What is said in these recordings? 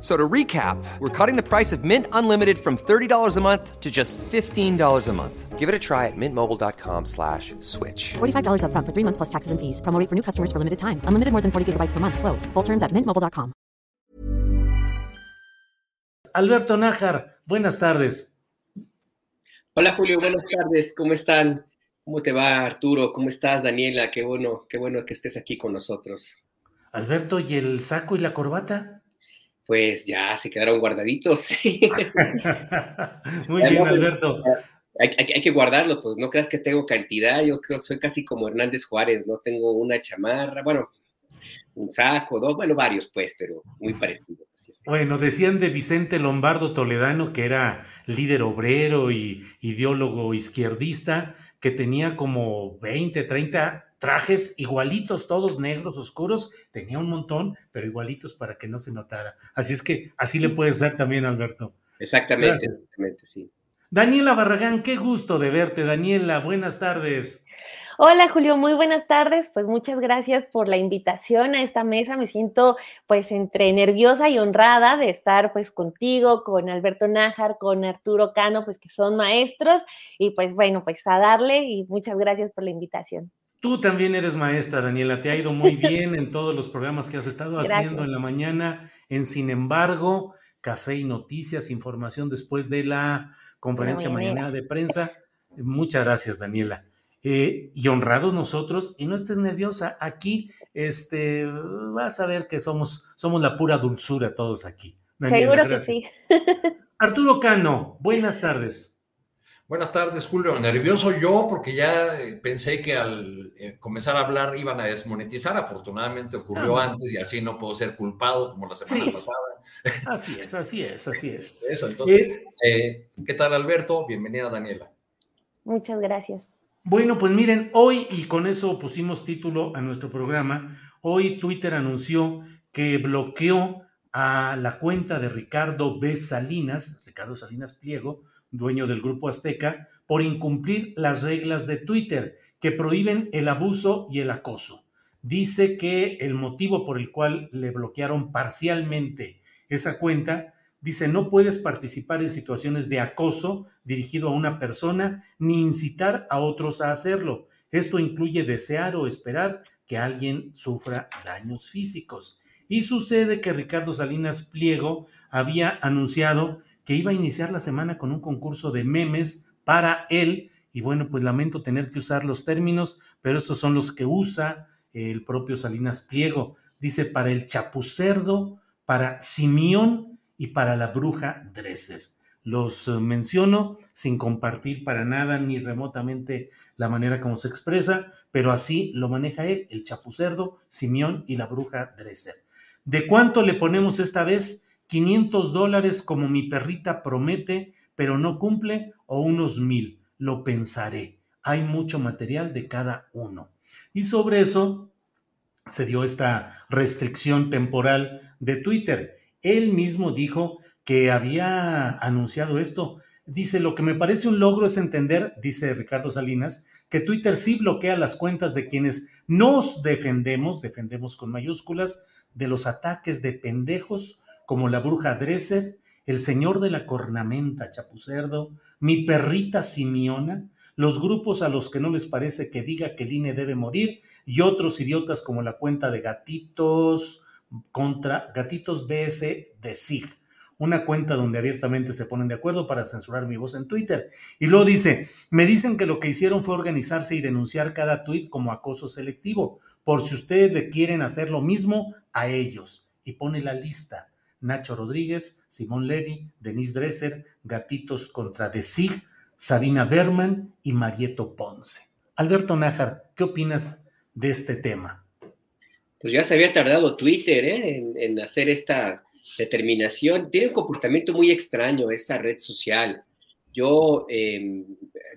So to recap, we're cutting the price of Mint Unlimited from $30 a month to just $15 a month. Give it a try at mintmobile.com slash switch. $45 up front for three months plus taxes and fees. Promo rate for new customers for limited time. Unlimited more than 40 gigabytes per month. Slows. Full terms at mintmobile.com. Alberto Nájar, buenas tardes. Hola Julio, buenas tardes. ¿Cómo están? ¿Cómo te va Arturo? ¿Cómo estás Daniela? Qué bueno, qué bueno que estés aquí con nosotros. Alberto, ¿y el saco y la corbata? Pues ya se quedaron guardaditos. Muy bien, Alberto. Hay, que guardarlos, pues no creas que tengo cantidad, yo creo que soy casi como Hernández Juárez, no tengo una chamarra, bueno, un saco, dos, bueno, varios pues, pero muy parecidos. Bueno, decían de Vicente Lombardo Toledano, que era líder obrero y ideólogo izquierdista, que tenía como 20, 30 trajes igualitos, todos negros, oscuros, tenía un montón, pero igualitos para que no se notara. Así es que así le puede ser también, Alberto. Exactamente, exactamente, sí. Daniela Barragán, qué gusto de verte. Daniela, buenas tardes. Hola Julio, muy buenas tardes. Pues muchas gracias por la invitación a esta mesa. Me siento pues entre nerviosa y honrada de estar pues contigo, con Alberto Nájar, con Arturo Cano, pues que son maestros y pues bueno, pues a darle y muchas gracias por la invitación. Tú también eres maestra, Daniela. Te ha ido muy bien en todos los programas que has estado haciendo en la mañana. En Sin embargo, café y noticias, información después de la conferencia mañana de prensa. Muchas gracias, Daniela. Eh, y honrados nosotros, y no estés nerviosa, aquí este, vas a ver que somos, somos la pura dulzura todos aquí. Seguro que sí. Arturo Cano, buenas tardes. Buenas tardes, Julio. Nervioso yo porque ya eh, pensé que al eh, comenzar a hablar iban a desmonetizar. Afortunadamente ocurrió antes y así no puedo ser culpado como la semana pasada. Así es, así es, así es. Eso, entonces, eh, ¿qué tal Alberto? Bienvenida Daniela. Muchas gracias. Bueno, pues miren, hoy, y con eso pusimos título a nuestro programa, hoy Twitter anunció que bloqueó a la cuenta de Ricardo B. Salinas, Ricardo Salinas Pliego, dueño del Grupo Azteca, por incumplir las reglas de Twitter que prohíben el abuso y el acoso. Dice que el motivo por el cual le bloquearon parcialmente esa cuenta, dice, no puedes participar en situaciones de acoso dirigido a una persona ni incitar a otros a hacerlo. Esto incluye desear o esperar que alguien sufra daños físicos. Y sucede que Ricardo Salinas Pliego había anunciado que iba a iniciar la semana con un concurso de memes para él. Y bueno, pues lamento tener que usar los términos, pero estos son los que usa el propio Salinas Pliego. Dice para el chapucerdo, para Simeón y para la bruja Dresser. Los eh, menciono sin compartir para nada ni remotamente la manera como se expresa, pero así lo maneja él, el chapucerdo, Simeón y la bruja Dresser. ¿De cuánto le ponemos esta vez? 500 dólares como mi perrita promete, pero no cumple, o unos mil. Lo pensaré. Hay mucho material de cada uno. Y sobre eso se dio esta restricción temporal de Twitter. Él mismo dijo que había anunciado esto. Dice, lo que me parece un logro es entender, dice Ricardo Salinas, que Twitter sí bloquea las cuentas de quienes nos defendemos, defendemos con mayúsculas, de los ataques de pendejos como la bruja Dresser, el señor de la cornamenta Chapucerdo, mi perrita Simiona, los grupos a los que no les parece que diga que el INE debe morir y otros idiotas como la cuenta de gatitos, contra Gatitos BS de SIG, una cuenta donde abiertamente se ponen de acuerdo para censurar mi voz en Twitter. Y luego dice, me dicen que lo que hicieron fue organizarse y denunciar cada tweet como acoso selectivo, por si ustedes le quieren hacer lo mismo a ellos. Y pone la lista. Nacho Rodríguez, Simón Levy, Denise Dresser, Gatitos contra The SIG, Sabina Berman y Marieto Ponce. Alberto Nájar, ¿qué opinas de este tema? Pues ya se había tardado Twitter ¿eh? en, hacer esta determinación. Tiene un comportamiento muy extraño esa red social. Yo em,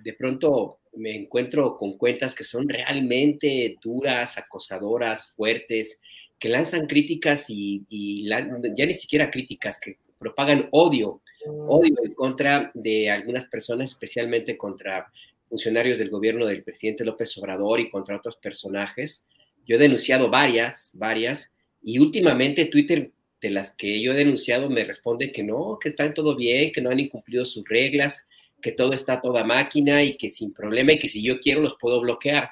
de pronto me encuentro con cuentas que son realmente duras, acosadoras, fuertes, que lanzan críticas y, ya ni siquiera críticas, que propagan odio, odio en contra de algunas personas, especialmente contra funcionarios del gobierno del presidente López Obrador y contra otros personajes. Yo he denunciado varias, varias, y últimamente Twitter, de las que yo he denunciado, me responde que no, que están todo bien, que no han incumplido sus reglas, que todo está toda máquina y que sin problema y que si yo quiero los puedo bloquear.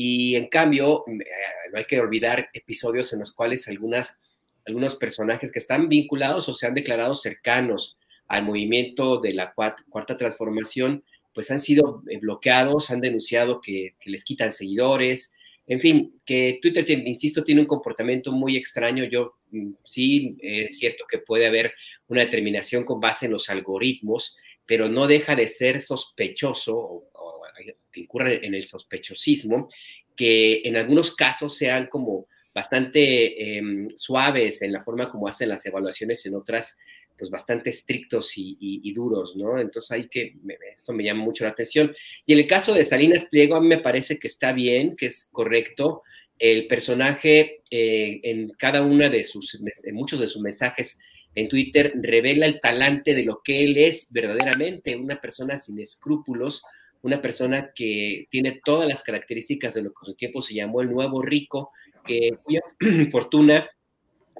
Y en cambio, eh, no hay que olvidar episodios en los cuales algunas, algunos personajes que están vinculados o se han declarado cercanos al movimiento de la cuarta transformación, pues han sido eh, bloqueados, han denunciado que, les quitan seguidores, en fin, que Twitter, insisto, tiene un comportamiento muy extraño. Yo mm, sí, es cierto que puede haber una determinación con base en los algoritmos, pero no deja de ser sospechoso o, que en el sospechosismo, que en algunos casos sean como bastante em, suaves en la forma como hacen las evaluaciones, en otras pues bastante estrictos y, duros, ¿no? Entonces hay que, esto me llama mucho la atención. Y en el caso de Salinas Pliego, a mí me parece que está bien, que es correcto. El personaje eh, en cada una de sus, en muchos de sus mensajes en Twitter revela el talante de lo que él es verdaderamente, una persona sin escrúpulos, una persona que tiene todas las características de lo que su tiempo se llamó el nuevo rico, que cuya fortuna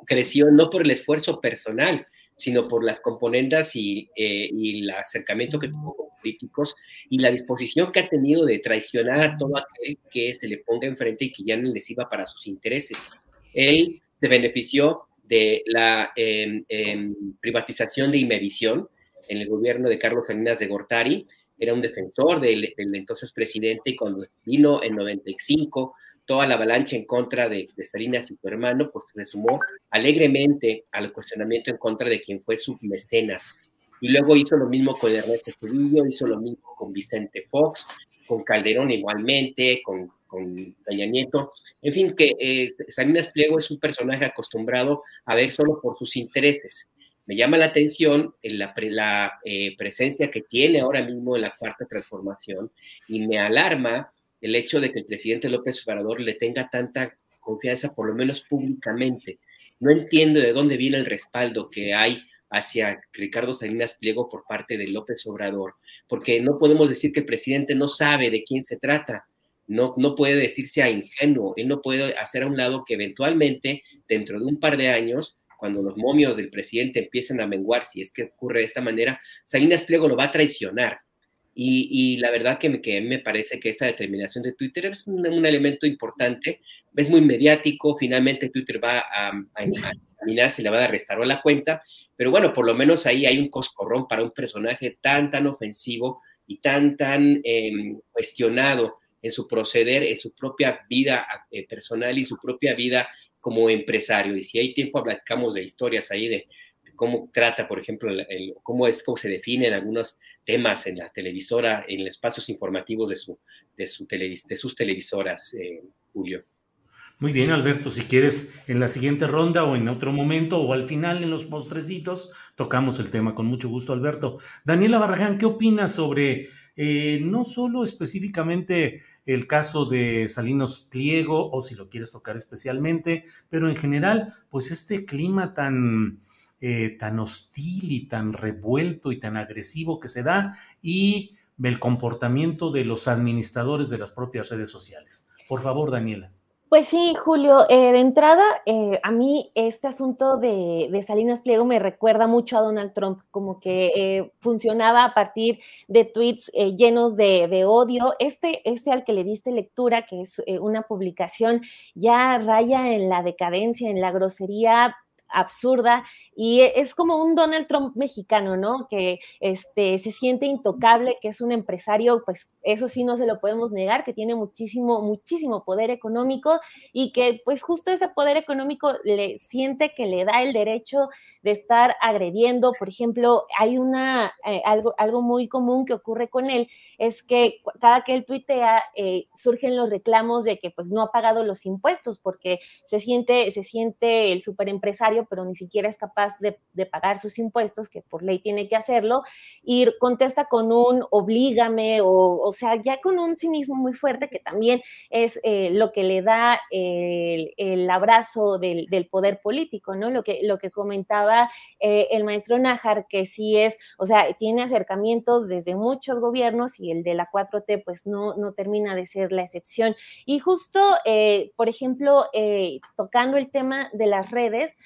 creció no por el esfuerzo personal, sino por las componendas y, eh, y, el acercamiento que tuvo con políticos y la disposición que ha tenido de traicionar a todo aquel que se le ponga enfrente y que ya no les iba para sus intereses. Él se benefició de la em, em, privatización de Imevisión en el gobierno de Carlos Salinas de Gortari, era un defensor del, del entonces presidente y cuando vino en 95 toda la avalancha en contra de, Salinas y su hermano, pues se sumó alegremente al cuestionamiento en contra de quien fue su mecenas. Y luego hizo lo mismo con Ernesto Zedillo, hizo lo mismo con Vicente Fox, con Calderón igualmente, con, con Nieto. En fin, que eh, Salinas Pliego es un personaje acostumbrado a ver solo por sus intereses. Me llama la atención la, eh, presencia que tiene ahora mismo en la cuarta transformación y me alarma el hecho de que el presidente López Obrador le tenga tanta confianza, por lo menos públicamente. No entiendo de dónde viene el respaldo que hay hacia Ricardo Salinas Pliego por parte de López Obrador, porque no podemos decir que el presidente no sabe de quién se trata, no, no puede decirse a ingenuo, él no puede hacer a un lado que eventualmente, dentro de un par de años, cuando los momios del presidente empiecen a menguar, si es que ocurre de esta manera, Salinas Pliego lo va a traicionar. Y, la verdad que me, que me parece que esta determinación de Twitter es un, elemento importante, es muy mediático, finalmente Twitter va a, a, se le va a restaurar la cuenta, pero bueno, por lo menos ahí hay un coscorrón para un personaje tan, tan ofensivo y tan, tan em, cuestionado en su proceder, en su propia vida eh, personal y su propia vida como empresario. Y si hay tiempo, hablamos de historias ahí de, cómo trata, por ejemplo, cómo es cómo se definen algunos temas en la televisora, en los espacios informativos de, su, de, su de sus televisoras, eh, Julio. Muy bien, Alberto, si quieres en la siguiente ronda o en otro momento o al final en los postrecitos, tocamos el tema con mucho gusto, Alberto. Daniela Barragán, ¿qué opinas sobre eh, no solo específicamente el caso de Salinos Pliego o si lo quieres tocar especialmente, pero en general, pues este clima tan eh, tan hostil y tan revuelto y tan agresivo que se da y el comportamiento de los administradores de las propias redes sociales. Por favor, Daniela. Pues sí, Julio, eh, de entrada, eh, a mí este asunto de, Salinas Pliego me recuerda mucho a Donald Trump, como que eh, funcionaba a partir de tweets llenos de, odio. Este, este al que le diste lectura, que es una publicación ya raya en la decadencia, en la grosería absurda y es como un Donald Trump mexicano, ¿no? Que este, se siente intocable, que es un empresario, pues eso sí no se lo podemos negar, que tiene muchísimo, muchísimo poder económico y que pues justo ese poder económico le siente que le da el derecho de estar agrediendo. Por ejemplo, hay una, eh, algo, algo muy común que ocurre con él, es que cada que él tuitea eh, surgen los reclamos de que pues no ha pagado los impuestos porque se siente, se siente el superempresario pero ni siquiera es capaz de, pagar sus impuestos, que por ley tiene que hacerlo, y contesta con un oblígame, o, o sea, ya con un cinismo muy fuerte que también es eh, lo que le da el, abrazo del, poder político, ¿no? Lo que, lo que comentaba eh, el maestro Nájar, que sí es, o sea, tiene acercamientos desde muchos gobiernos y el de la 4T pues no, no termina de ser la excepción. Y justo, eh, por ejemplo, tocando el tema de las redes,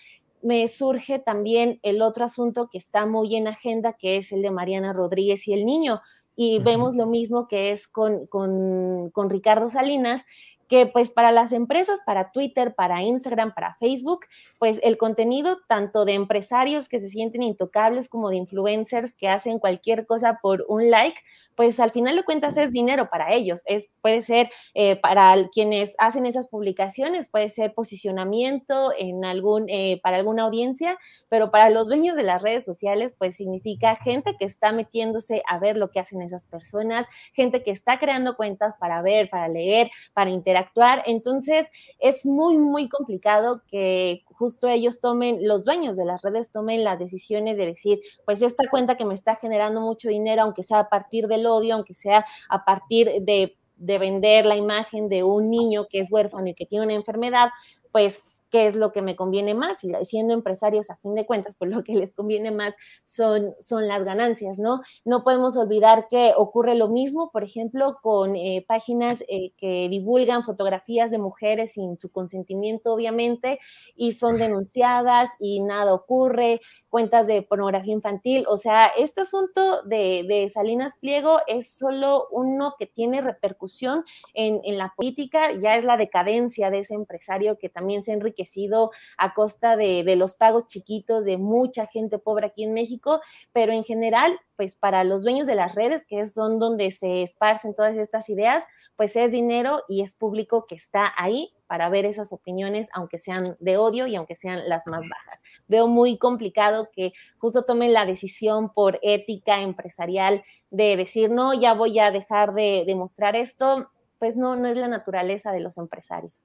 me surge también el otro asunto que está muy en agenda, que es el de Mariana Rodríguez y el niño. Y vemos lo mismo que es con, con, con Ricardo Salinas, que pues para las empresas, para Twitter, para Instagram, para Facebook, pues el contenido tanto de empresarios que se sienten intocables como de influencers que hacen cualquier cosa por un like, pues al final de cuentas es dinero para ellos. Es, puede ser eh, para quienes hacen esas publicaciones, puede ser posicionamiento en algún, eh, para alguna audiencia, pero para los dueños de las redes sociales, pues significa gente que está metiéndose a ver lo que hacen esas personas, gente que está creando cuentas para ver, para leer, para interactuar actuar. Entonces, es muy, muy complicado que justo ellos tomen, los dueños de las redes tomen las decisiones de decir, pues esta cuenta que me está generando mucho dinero, aunque sea a partir del odio, aunque sea a partir de de vender la imagen de un niño que es huérfano y que tiene una enfermedad, pues qué es lo que me conviene más. Y siendo empresarios, a fin de cuentas, pues lo que les conviene más son, son las ganancias, ¿no? No podemos olvidar que ocurre lo mismo, por ejemplo, con eh, páginas eh, que divulgan fotografías de mujeres sin su consentimiento, obviamente, y son denunciadas y nada ocurre, cuentas de pornografía infantil. O sea, este asunto de, de Salinas Pliego es solo uno que tiene repercusión en, en la política, ya es la decadencia de ese empresario que también se enriquece sido a costa de, los pagos chiquitos de mucha gente pobre aquí en México, pero en general, pues para los dueños de las redes, que son donde se esparcen todas estas ideas, pues es dinero y es público que está ahí para ver esas opiniones, aunque sean de odio y aunque sean las más bajas. Veo muy complicado que justo tomen la decisión por ética empresarial de decir, no, ya voy a dejar de, demostrar esto, pues no, no es la naturaleza de los empresarios.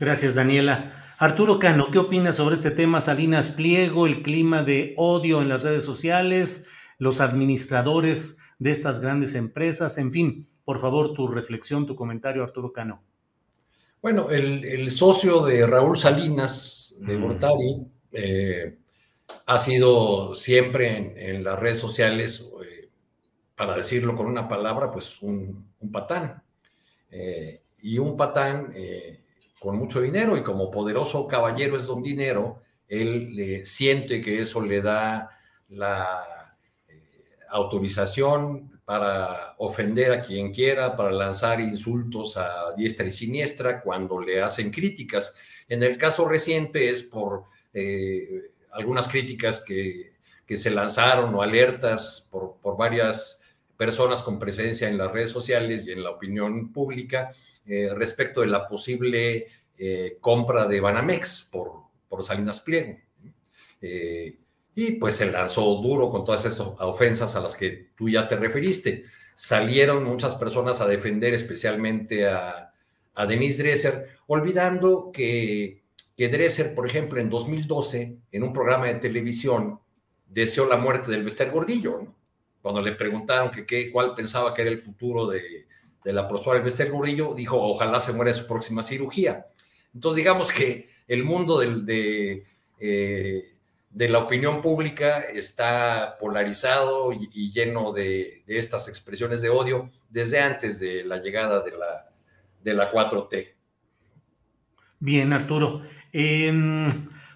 Gracias, Daniela. Arturo Cano, ¿qué opinas sobre este tema? Salinas Pliego, el clima de odio en las redes sociales, los administradores de estas grandes empresas, en fin, por favor, tu reflexión, tu comentario, Arturo Cano. Bueno, el, socio de Raúl Salinas, de Gortari, eh, ha sido siempre en, las redes sociales, eh, para decirlo con una palabra, pues un, patán. Eh, y un patán con mucho dinero y como poderoso caballero es don dinero, él le siente que eso le da la eh, autorización para ofender a quien quiera, para lanzar insultos a diestra y siniestra cuando le hacen críticas. En el caso reciente es por eh, algunas críticas que, que, se lanzaron o alertas por, por, varias personas con presencia en las redes sociales y en la opinión pública eh, respecto de la posible eh, compra de Banamex por, por Salinas Pliego. Eh, y pues se lanzó duro con todas esas ofensas a las que tú ya te referiste. Salieron muchas personas a defender especialmente a, a Denise Dresser, olvidando que, que Dresser, por ejemplo, en 2012, en un programa de televisión, deseó la muerte del Bester Gordillo. Cuando le preguntaron que, qué, cuál pensaba que era el futuro de, de la profesora Elvester Gordillo, dijo, ojalá se muera en su próxima cirugía. Entonces, digamos que el mundo de, eh, de, la opinión pública está polarizado y, lleno de, estas expresiones de odio desde antes de la llegada de la, de la 4T. Bien, Arturo. Em,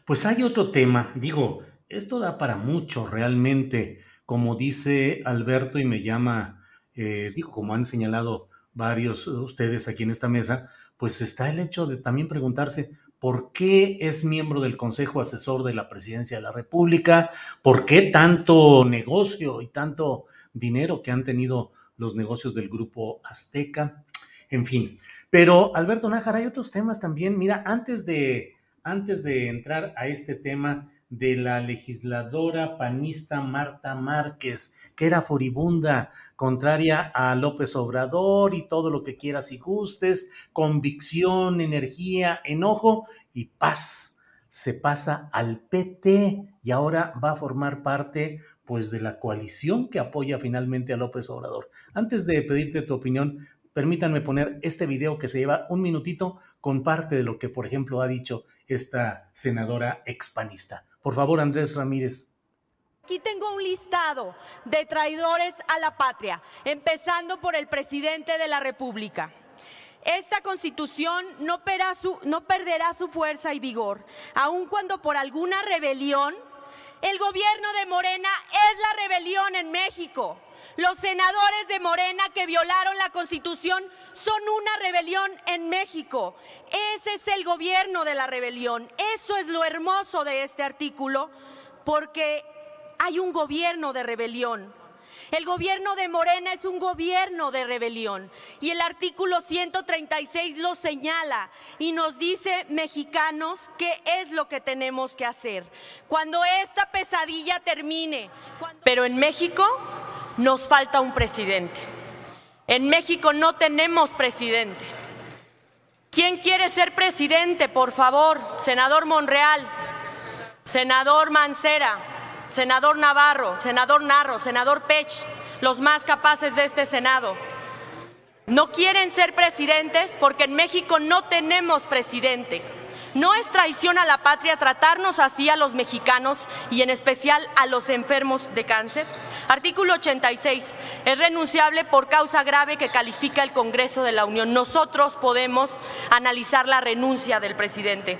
pues hay otro tema, digo, esto da para mucho realmente, como dice Alberto y me llama, eh, digo, como han señalado varios de ustedes aquí en esta mesa, pues está el hecho de también preguntarse por qué es miembro del Consejo Asesor de la Presidencia de la República, por qué tanto negocio y tanto dinero que han tenido los negocios del grupo Azteca, en fin. Pero Alberto Nájar, hay otros temas también. Mira, antes de antes de entrar a este tema de la legisladora panista Marta Márquez, que era furibunda, contraria a López Obrador y todo lo que quieras y gustes, convicción, energía, enojo y paz. Se pasa al PT y ahora va a formar parte pues de la coalición que apoya finalmente a López Obrador. Antes de pedirte tu opinión, permítanme poner este video que se lleva un minutito con parte de lo que, por ejemplo, ha dicho esta senadora expanista. Por favor, Andrés Ramírez. Aquí tengo un listado de traidores a la patria, empezando por el presidente de la República. Esta constitución no, no perderá su fuerza y vigor, aun cuando por alguna rebelión, el gobierno de Morena es la rebelión en México. Los senadores de Morena que violaron la Constitución son una rebelión en México. Ese es el gobierno de la rebelión. Eso es lo hermoso de este artículo, porque hay un gobierno de rebelión. El gobierno de Morena es un gobierno de rebelión y el artículo 136 lo señala y nos dice, mexicanos, qué es lo que tenemos que hacer. Cuando esta pesadilla termine, pero en México nos falta un presidente. En México no tenemos presidente. ¿Quién quiere ser presidente, por favor? Senador Monreal, senador Mancera, senador Navarro, senador Narro, senador Pech, los más capaces de este Senado. No quieren ser presidentes porque en México no tenemos presidente. No es traición a la patria tratarnos así a los mexicanos y en especial a los enfermos de cáncer. Artículo 86. Es renunciable por causa grave que califica el Congreso de la Unión. Nosotros podemos analizar la renuncia del presidente.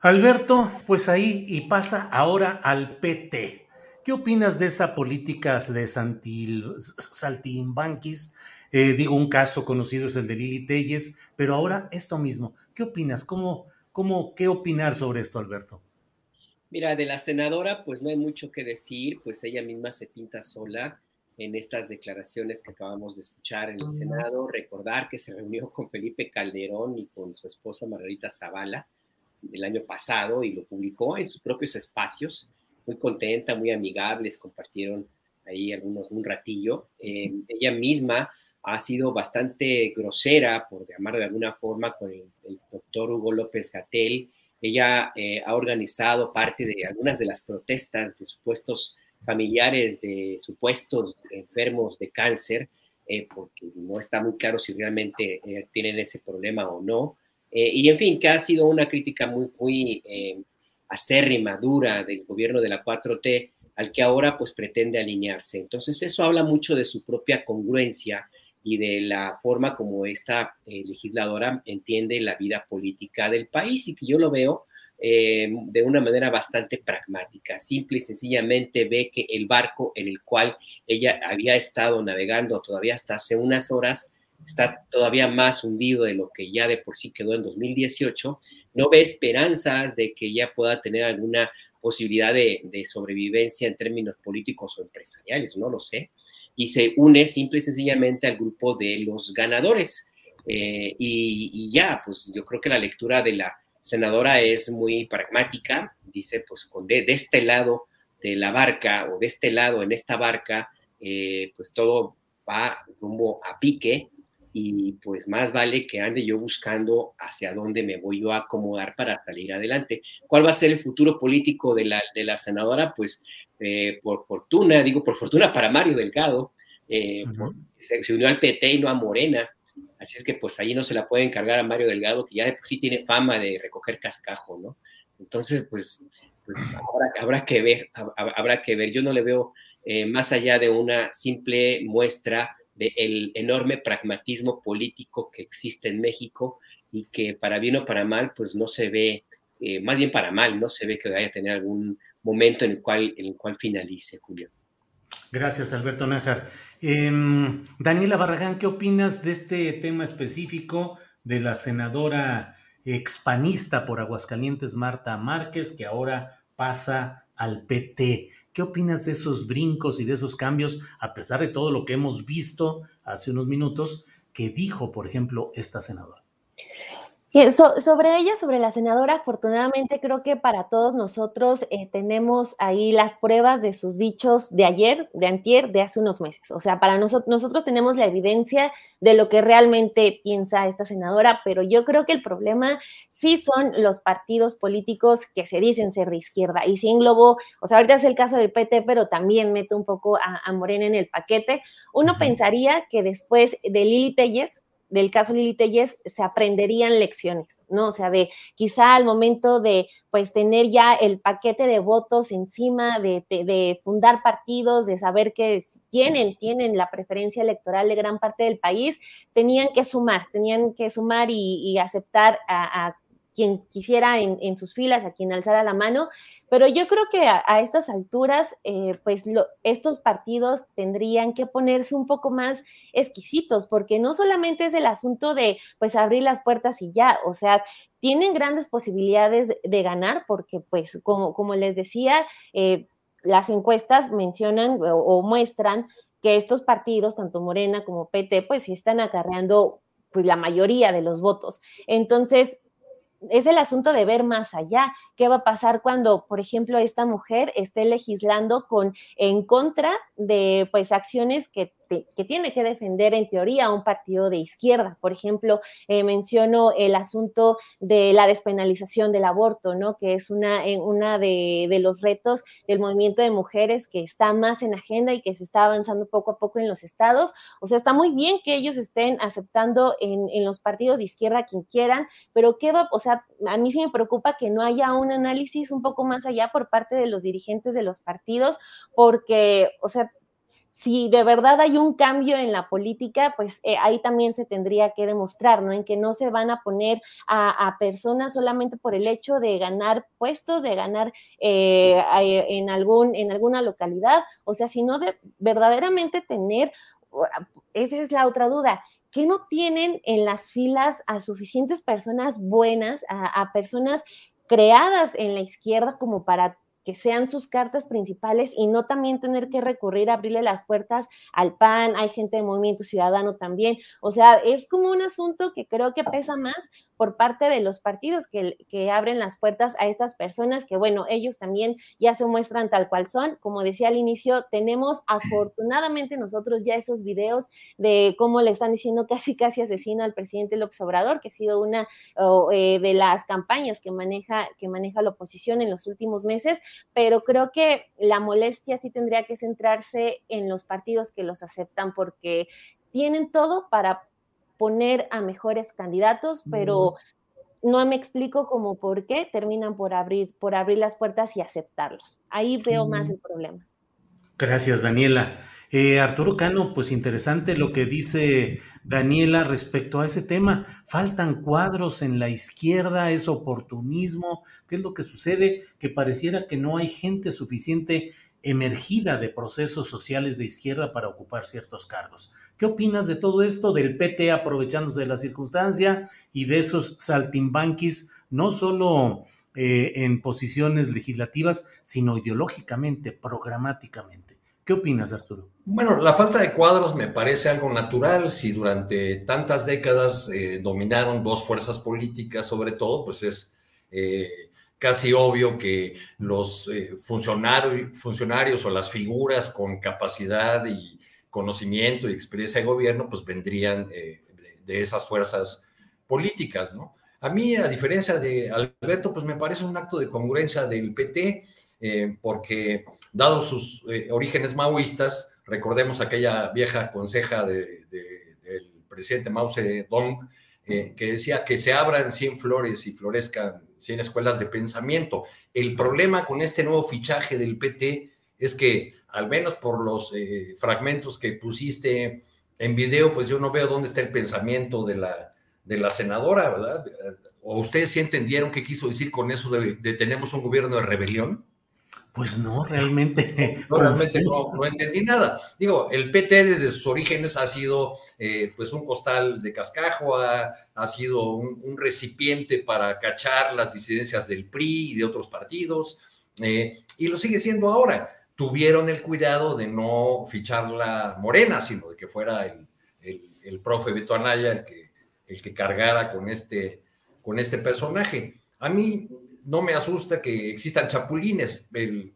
Alberto, pues ahí y pasa ahora al PT. ¿Qué opinas de esa política de Saltimbanquis eh, digo, un caso conocido es el de Lili Telles, pero ahora esto mismo. ¿Qué opinas? ¿Cómo, cómo, ¿Qué opinar sobre esto, Alberto? Mira, de la senadora, pues no hay mucho que decir, pues ella misma se pinta sola en estas declaraciones que acabamos de escuchar en el Senado. Recordar que se reunió con Felipe Calderón y con su esposa Margarita Zavala el año pasado y lo publicó en sus propios espacios. Muy contenta, muy amigables, compartieron ahí algunos un ratillo. Eh, ella misma ha sido bastante grosera, por llamar de alguna forma, con el, doctor Hugo López Gatel. Ella eh, ha organizado parte de algunas de las protestas de supuestos familiares de supuestos enfermos de cáncer, eh, porque no está muy claro si realmente eh, tienen ese problema o no. y en fin, que ha sido una crítica muy, muy acérrima, dura del gobierno de la 4T, al que ahora pues pretende alinearse. Entonces eso habla mucho de su propia congruencia y de la forma como esta eh, legisladora entiende la vida política del país y que yo lo veo eh, de una manera bastante pragmática. Simple y sencillamente ve que el barco en el cual ella había estado navegando todavía hasta hace unas horas está todavía más hundido de lo que ya de por sí quedó en 2018. No ve esperanzas de que ella pueda tener alguna posibilidad de sobrevivencia en términos políticos o empresariales, no lo sé y se une simple y sencillamente al grupo de los ganadores. Eh, y, ya, pues yo creo que la lectura de la senadora es muy pragmática, dice, pues con de, este lado de la barca o de este lado en esta barca, eh, pues todo va rumbo a pique y pues más vale que ande yo buscando hacia dónde me voy yo a acomodar para salir adelante. ¿Cuál va a ser el futuro político de la, de la senadora? Pues eh, por fortuna, digo por fortuna para Mario Delgado, eh, se, unió al PT y no a Morena, así es que pues ahí no se la puede encargar a Mario Delgado, que ya de por sí tiene fama de recoger cascajo, ¿no? Entonces, pues, pues habrá, que ver, habrá que ver. Yo no le veo eh, más allá de una simple muestra del enorme pragmatismo político que existe en México y que para bien o para mal, pues no se ve, eh, más bien para mal, no se ve que vaya a tener algún momento en el cual, en el cual finalice, Julio. Gracias, Alberto Nájar. Em, Daniela Barragán, ¿qué opinas de este tema específico de la senadora expanista por Aguascalientes, Marta Márquez, que ahora pasa al PT? ¿Qué opinas de esos brincos y de esos cambios, a pesar de todo lo que hemos visto hace unos minutos, que dijo, por ejemplo, esta senadora? Sobre ella, sobre la senadora, afortunadamente creo que para todos nosotros eh, tenemos ahí las pruebas de sus dichos de ayer, de antier, de hace unos meses. O sea, para nosotros, nosotros tenemos la evidencia de lo que realmente piensa esta senadora, pero yo creo que el problema sí son los partidos políticos que se dicen ser de izquierda. Y sí englobo, o sea, ahorita es el caso del PT, pero también meto un poco a, Morena en el paquete. Uno pensaría que después de Lili Telles, del caso Lili Telles se aprenderían lecciones, ¿no? O sea, de quizá al momento de pues tener ya el paquete de votos encima, de, fundar partidos, de saber que tienen, tienen la preferencia electoral de gran parte del país, tenían que sumar, tenían que sumar y, aceptar a, quien quisiera en, sus filas, a quien alzara la mano, pero yo creo que a, estas alturas, eh, pues estos partidos tendrían que ponerse un poco más exquisitos, porque no solamente es el asunto de, pues, abrir las puertas y ya, o sea, tienen grandes posibilidades de, ganar, porque, pues, como, como les decía, eh, las encuestas mencionan o, muestran que estos partidos, tanto Morena como PT, pues están acarreando pues la mayoría de los votos. Entonces, es el asunto de ver más allá. ¿Qué va a pasar cuando, por ejemplo, esta mujer esté legislando con en contra de pues acciones que que tiene que defender en teoría un partido de izquierda. Por ejemplo, eh, menciono el asunto de la despenalización del aborto, ¿no? Que es una, eh, una de, los retos del movimiento de mujeres que está más en agenda y que se está avanzando poco a poco en los estados. O sea, está muy bien que ellos estén aceptando en, en los partidos de izquierda quien quieran, pero ¿qué va? O sea, a mí sí me preocupa que no haya un análisis un poco más allá por parte de los dirigentes de los partidos, porque, o sea, si de verdad hay un cambio en la política, pues eh, ahí también se tendría que demostrar, ¿no? En que no se van a poner a, personas solamente por el hecho de ganar puestos, de ganar eh, en, algún, en alguna localidad, o sea, sino de verdaderamente tener, esa es la otra duda, que no tienen en las filas a suficientes personas buenas, a personas creadas en la izquierda como para que sean sus cartas principales y no también tener que recurrir a abrirle las puertas al PAN, hay gente de Movimiento Ciudadano también, o sea, es como un asunto que creo que pesa más por parte de los partidos que, que abren las puertas a estas personas, que bueno, ellos también ya se muestran tal cual son, como decía al inicio, tenemos afortunadamente nosotros ya esos videos de cómo le están diciendo casi casi asesino al presidente López Obrador, que ha sido una eh, de las campañas que maneja, que maneja la oposición en los últimos meses, pero creo que la molestia sí tendría que centrarse en los partidos que los aceptan porque tienen todo para poner a mejores candidatos, pero no me explico cómo por qué terminan por abrir, por abrir las puertas y aceptarlos. Ahí veo más el problema. Gracias, Daniela. Eh, Arturo Cano, pues interesante lo que dice Daniela respecto a ese tema. Faltan cuadros en la izquierda, es oportunismo. ¿Qué es lo que sucede? Que pareciera que no hay gente suficiente emergida de procesos sociales de izquierda para ocupar ciertos cargos. ¿Qué opinas de todo esto, del PT aprovechándose de la circunstancia y de esos saltimbanquis, no solo eh, en posiciones legislativas, sino ideológicamente, programáticamente? ¿Qué opinas, Arturo? Bueno, la falta de cuadros me parece algo natural. Si durante tantas décadas eh, dominaron dos fuerzas políticas, sobre todo, pues es eh, casi obvio que los eh, funcionarios, funcionarios o las figuras con capacidad y conocimiento y experiencia de gobierno, pues vendrían de, de, esas fuerzas políticas, ¿no? A mí, a diferencia de Alberto, pues me parece un acto de congruencia del PT, porque dado sus eh, orígenes maoístas, recordemos aquella vieja conseja del presidente Mao Zedong, eh, que decía que se abran 100 flores y florezcan 100 escuelas de pensamiento. El problema con este nuevo fichaje del PT es que, al menos por los eh, fragmentos que pusiste en video, pues yo no veo dónde está el pensamiento de la, de la senadora, ¿verdad? ¿O ustedes sí entendieron qué quiso decir con eso de, de tenemos un gobierno de rebelión? Pues no, realmente. No, realmente no, no, entendí nada. Digo, el PT desde sus orígenes ha sido eh, pues un costal de cascajo, ha, ha sido un, un, recipiente para cachar las disidencias del PRI y de otros partidos, eh, y lo sigue siendo ahora. Tuvieron el cuidado de no fichar la morena, sino de que fuera el, el, el profe Beto Anaya el que, el que cargara con este, con este personaje. A mí no me asusta que existan chapulines,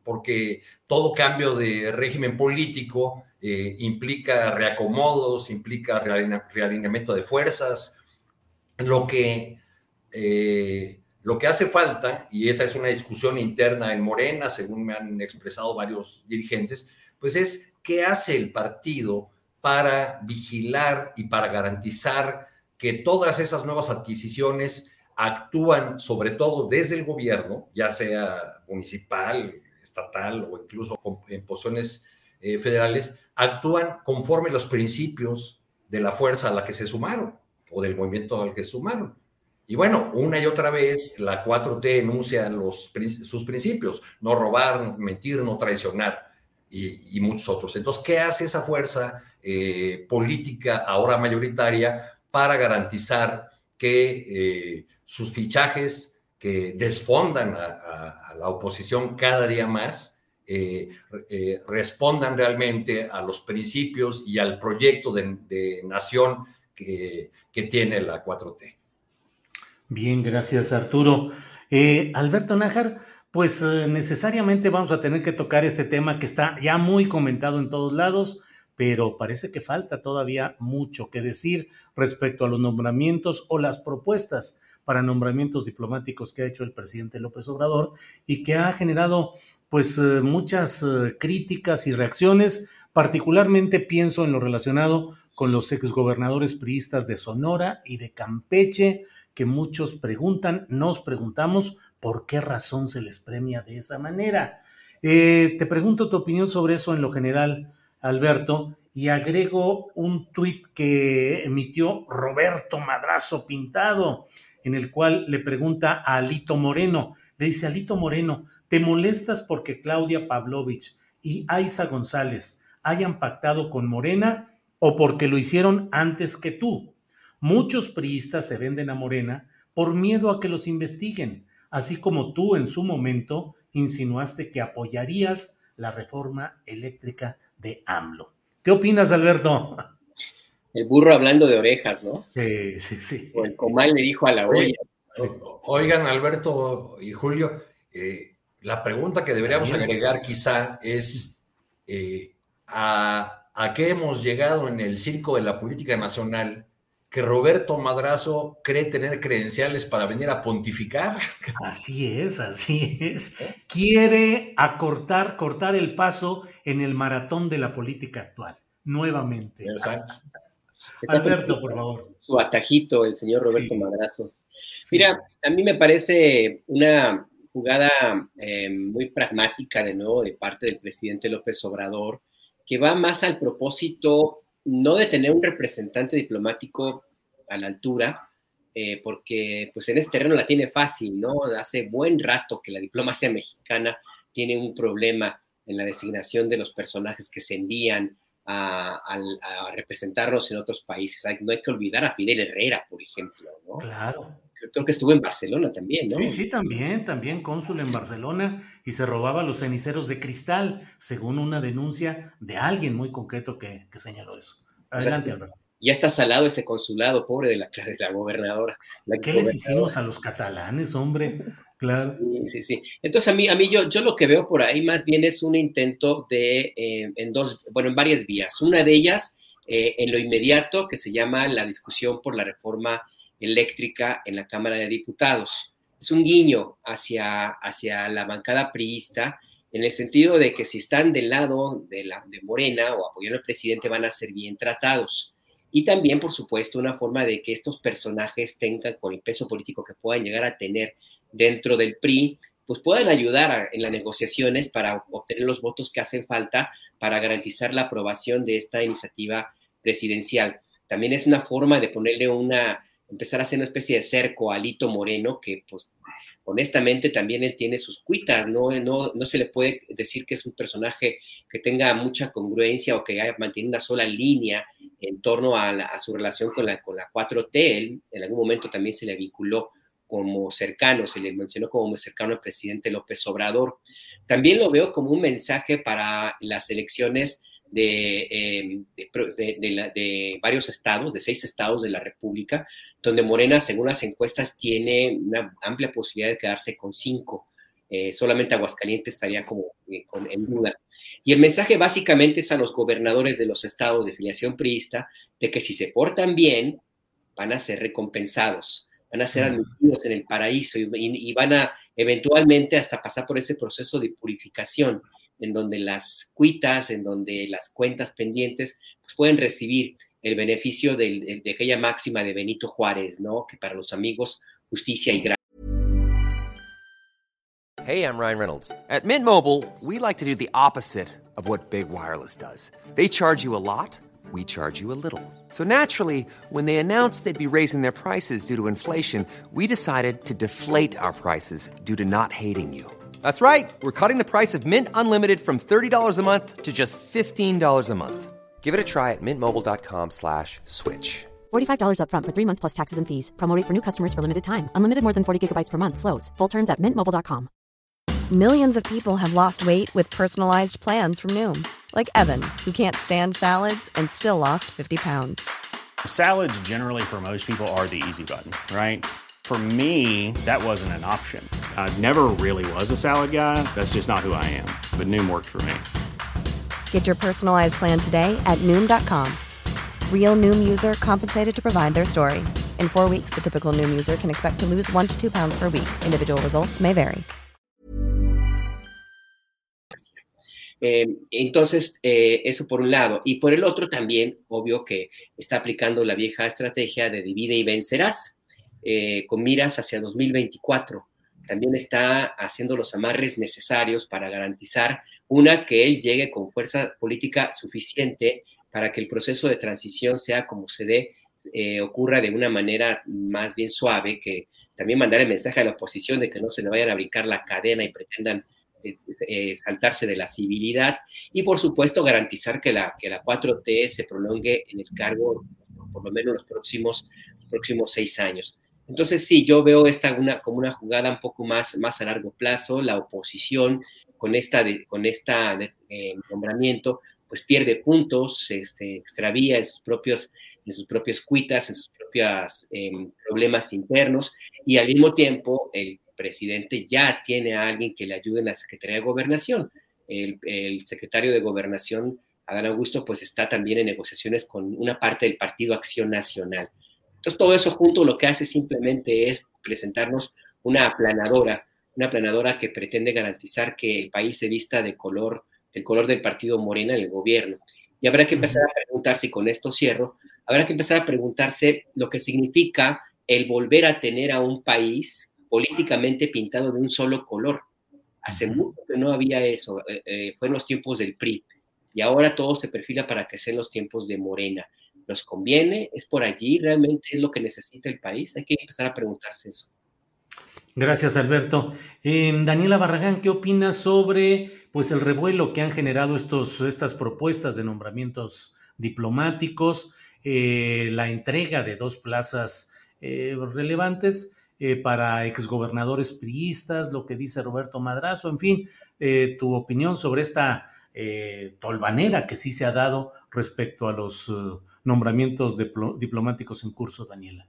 porque todo cambio de régimen político eh, implica reacomodos, implica realineamiento de fuerzas. Lo que, eh, lo que hace falta, y esa es una discusión interna en Morena, según me han expresado varios dirigentes, pues es qué hace el partido para vigilar y para garantizar que todas esas nuevas adquisiciones actúan sobre todo desde el gobierno, ya sea municipal, estatal o incluso en posiciones eh, federales, actúan conforme los principios de la fuerza a la que se sumaron o del movimiento al que se sumaron. Y bueno, una y otra vez la 4T enuncia sus principios, no robar, mentir, no traicionar y, y muchos otros. Entonces, ¿qué hace esa fuerza eh, política ahora mayoritaria para garantizar que eh, sus fichajes que desfondan a, la oposición cada día más, eh, eh, respondan realmente a los principios y al proyecto de, nación que, que, tiene la 4T. Bien, gracias Arturo. Alberto Nájar, pues necesariamente vamos a tener que tocar este tema que está ya muy comentado en todos lados, pero parece que falta todavía mucho que decir respecto a los nombramientos o las propuestas para nombramientos diplomáticos que ha hecho el presidente López Obrador y que ha generado pues eh, muchas eh, críticas y reacciones, particularmente pienso en lo relacionado con los exgobernadores priistas de Sonora y de Campeche, que muchos preguntan, nos preguntamos por qué razón se les premia de esa manera. Eh, te pregunto tu opinión sobre eso en lo general, Alberto, y agrego un tuit que emitió Roberto Madrazo Pintado en el cual le pregunta a Alito Moreno, le dice, Alito Moreno, ¿te molestas porque Claudia Pavlovich y Aiza González hayan pactado con Morena o porque lo hicieron antes que tú? Muchos priistas se venden a Morena por miedo a que los investiguen, así como tú en su momento insinuaste que apoyarías la reforma eléctrica de AMLO. ¿Qué opinas, Alberto? el burro hablando de orejas, ¿no? Sí, sí, sí. O el comal le dijo a la olla. Sí. Oigan, Alberto y Julio, eh, la pregunta que deberíamos agregar quizá es eh, a, a, qué hemos llegado en el circo de la política nacional que Roberto Madrazo cree tener credenciales para venir a pontificar. Así es, así es. Quiere acortar, cortar el paso en el maratón de la política actual, nuevamente. Exacto. Alberto, por favor. Su atajito, el señor Roberto sí. Madrazo. Mira, a mí me parece una jugada eh, muy pragmática de nuevo de parte del presidente López Obrador, que va más al propósito no de tener un representante diplomático a la altura, eh, porque pues en este terreno la tiene fácil, ¿no? Hace buen rato que la diplomacia mexicana tiene un problema en la designación de los personajes que se envían a, representarnos en otros países. No hay que olvidar a Fidel Herrera, por ejemplo, ¿no? Claro. Creo que estuvo en Barcelona también, ¿no? Sí, sí, también, también cónsul en Barcelona y se robaba los ceniceros de cristal, según una denuncia de alguien muy concreto que, que señaló eso. Adelante, o sea, Alberto. Ya está salado ese consulado, pobre de la, de la gobernadora. La ¿Qué les hicimos a los catalanes, hombre? Claro. Sí, sí, sí. Entonces, a mí, a mí yo, yo lo que veo por ahí más bien es un intento de, eh, en dos, bueno, en varias vías. Una de ellas, eh, en lo inmediato, que se llama la discusión por la reforma eléctrica en la Cámara de Diputados. Es un guiño hacia, hacia la bancada priista, en el sentido de que si están del lado de, la, de Morena o apoyando al presidente van a ser bien tratados. Y también, por supuesto, una forma de que estos personajes tengan, con el peso político que puedan llegar a tener dentro del PRI, pues puedan ayudar en las negociaciones para obtener los votos que hacen falta para garantizar la aprobación de esta iniciativa presidencial. También es una forma de ponerle una empezar a hacer una especie de cerco a Alito Moreno, que pues honestamente también él tiene sus cuitas, ¿no? No, no se le puede decir que es un personaje que tenga mucha congruencia o que haya mantenido una sola línea en torno a, su relación con la, con la 4T. Él en algún momento también se le vinculó como cercano, se le mencionó como cercano al presidente López Obrador. También lo veo como un mensaje para las elecciones de, de, varios estados, de seis estados de la República, donde Morena, según las encuestas, tiene una amplia posibilidad de quedarse con cinco. Eh, solamente Aguascalientes estaría como eh, en duda. Y el mensaje básicamente es a los gobernadores de los estados de filiación priista de que si se portan bien, van a ser recompensados, van a ser admitidos en el paraíso y van a eventualmente hasta pasar por ese proceso de purificación en donde las cuitas, en donde las cuentas pendientes, pues pueden recibir el beneficio de, de aquella máxima de Benito Juárez, ¿no? Que para los amigos, justicia y gracia. Hey, I'm Ryan Reynolds. At Mint Mobile, we like to do the opposite of what Big Wireless does. They charge you a lot, we charge you a little. So naturally, when they announced they'd be raising their prices due to inflation, we decided to deflate our prices due to not hating you. That's right. We're cutting the price of Mint Unlimited from $30 a month to just $15 a month. Give it a try at mintmobile.com slash switch. $45 upfront for three months plus taxes and fees. Promote for new customers for limited time. Unlimited more than 40 gigabytes per month. Slows. Full terms at mintmobile.com. Millions of people have lost weight with personalized plans from Noom. Like Evan, who can't stand salads and still lost 50 pounds. Salads generally for most people are the easy button, right? For me, that wasn't an option. I never really was a salad guy. That's just not who I am. But Noom worked for me. Get your personalized plan today at Noom.com. Real Noom user compensated to provide their story. In four weeks, the typical Noom user can expect to lose one to two pounds per week. Individual results may vary. Eh, entonces, eh, eso por un lado. Y por el otro también, obvio que está aplicando la vieja estrategia de divide y vencerás. Eh, con miras hacia 2024. También está haciendo los amarres necesarios para garantizar, una, que él llegue con fuerza política suficiente para que el proceso de transición sea como se dé, eh, ocurra de una manera más bien suave, que también mandar el mensaje a la oposición de que no se le vayan a brincar la cadena y pretendan eh, saltarse de la civilidad y por supuesto garantizar que la, que la 4T se prolongue en el cargo por lo menos los próximos, próximos seis años. Entonces, sí, yo veo esta como una jugada un poco más, más a largo plazo. La oposición con esta, con esta eh, nombramiento, pues pierde puntos, este, extravía en sus propios, en sus propios cuitas, en sus propios em, problemas internos, y al mismo tiempo el presidente ya tiene a alguien que le ayude en la Secretaría de Gobernación. El, el secretario de Gobernación, Adán Augusto, pues está también en negociaciones con una parte del Partido Acción Nacional. Entonces, todo eso junto lo que hace simplemente es presentarnos una aplanadora, una aplanadora que pretende garantizar que el país se vista de color, el color del partido Morena en el gobierno. Y habrá que empezar a preguntarse, y con esto cierro, habrá que empezar a preguntarse lo que significa el volver a tener a un país políticamente pintado de un solo color. Hace mucho que no había eso, eh, eh, fue en los tiempos del PRI, y ahora todo se perfila para que sean los tiempos de Morena nos conviene, es por allí, realmente es lo que necesita el país. Hay que empezar a preguntarse eso. Gracias, Alberto. Eh, Daniela Barragán, ¿qué opinas sobre pues, el revuelo que han generado estos, estas propuestas de nombramientos diplomáticos, eh, la entrega de dos plazas eh, relevantes para exgobernadores priistas, lo que dice Roberto Madrazo, en fin, tu opinión sobre esta tolvanera que sí se ha dado respecto a los nombramientos diplomáticos en curso, Daniela.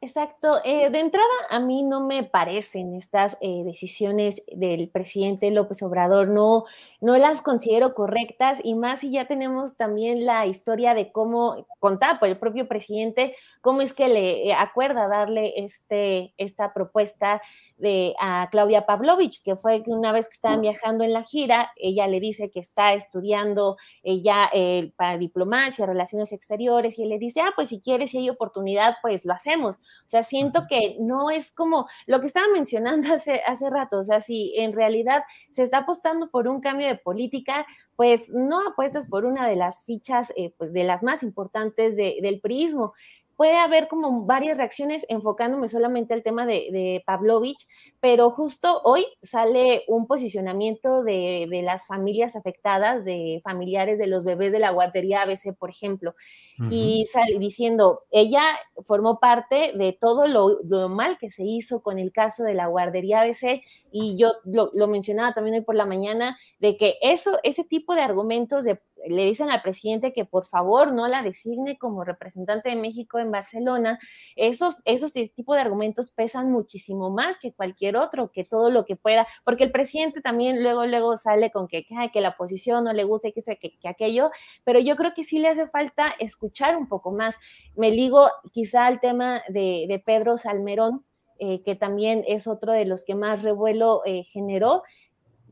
Exacto. Eh, de entrada, a mí no me parecen estas eh, decisiones del presidente López Obrador, no, no las considero correctas y más si ya tenemos también la historia de cómo, contada por el propio presidente, cómo es que le eh, acuerda darle este, esta propuesta de, a Claudia Pavlovich, que fue que una vez que estaban viajando en la gira, ella le dice que está estudiando ella para diplomacia, relaciones exteriores, y él le dice, ah, pues si quieres, si hay oportunidad, pues lo hacemos. O sea, siento que no es como lo que estaba mencionando hace, hace rato, o sea, si en realidad se está apostando por un cambio de política, pues no apuestas por una de las fichas, eh, pues de las más importantes del prismo puede haber como varias reacciones enfocándome solamente al tema de, de Pavlovich, pero justo hoy sale un posicionamiento de, de, las familias afectadas, de familiares de los bebés de la guardería ABC, por ejemplo, uh -huh. y sale diciendo, ella formó parte de todo lo, lo, mal que se hizo con el caso de la guardería ABC, y yo lo, lo mencionaba también hoy por la mañana, de que eso, ese tipo de argumentos de le dicen al presidente que por favor no la designe como representante de México en Barcelona, esos, esos tipos de argumentos pesan muchísimo más que cualquier otro, que todo lo que pueda, porque el presidente también luego, luego sale con que, que, la oposición no le gusta, que, que, que aquello, pero yo creo que sí le hace falta escuchar un poco más. Me ligo quizá al tema de, de Pedro Salmerón, eh, que también es otro de los que más revuelo eh, generó,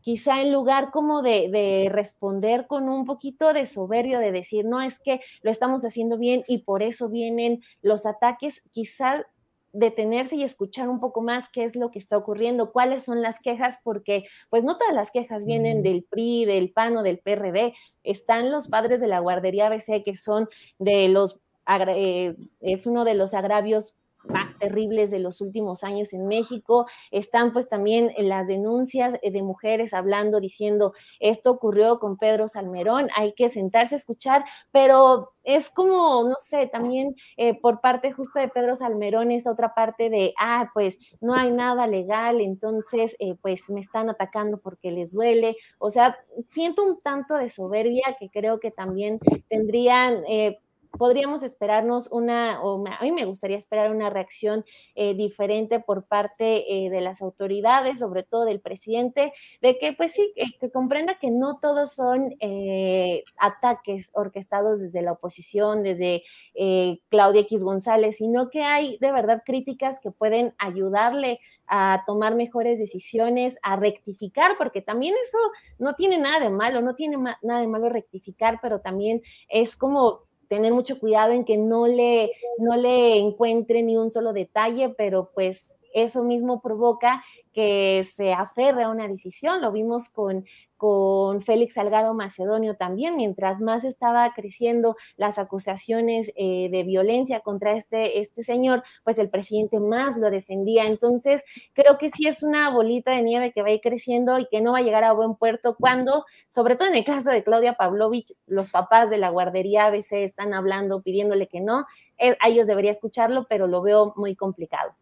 quizá en lugar como de, de, responder con un poquito de soberbio, de decir, no, es que lo estamos haciendo bien y por eso vienen los ataques, quizá detenerse y escuchar un poco más qué es lo que está ocurriendo, cuáles son las quejas, porque pues no todas las quejas vienen del PRI, del PAN o del PRD, están los padres de la guardería ABC que son de los, eh, es uno de los agravios más terribles de los últimos años en México. Están pues también las denuncias de mujeres hablando, diciendo, esto ocurrió con Pedro Salmerón, hay que sentarse a escuchar, pero es como, no sé, también eh, por parte justo de Pedro Salmerón, esta otra parte de, ah, pues no hay nada legal, entonces eh, pues me están atacando porque les duele. O sea, siento un tanto de soberbia que creo que también tendrían... Eh, podríamos esperarnos una, o a mí me gustaría esperar una reacción eh, diferente por parte eh, de las autoridades, sobre todo del presidente, de que pues sí, que, que comprenda que no todos son eh, ataques orquestados desde la oposición, desde eh, Claudia X González, sino que hay de verdad críticas que pueden ayudarle a tomar mejores decisiones, a rectificar, porque también eso no tiene nada de malo, no tiene nada de malo rectificar, pero también es como tener mucho cuidado en que no le, no le encuentre ni un solo detalle, pero pues eso mismo provoca que se aferre a una decisión. Lo vimos con, con Félix Salgado Macedonio también, mientras más estaba creciendo las acusaciones eh, de violencia contra este, este señor, pues el presidente más lo defendía. Entonces, creo que sí es una bolita de nieve que va a ir creciendo y que no va a llegar a buen puerto cuando, sobre todo en el caso de Claudia Pavlovich, los papás de la guardería ABC están hablando, pidiéndole que no. Eh, a ellos debería escucharlo, pero lo veo muy complicado.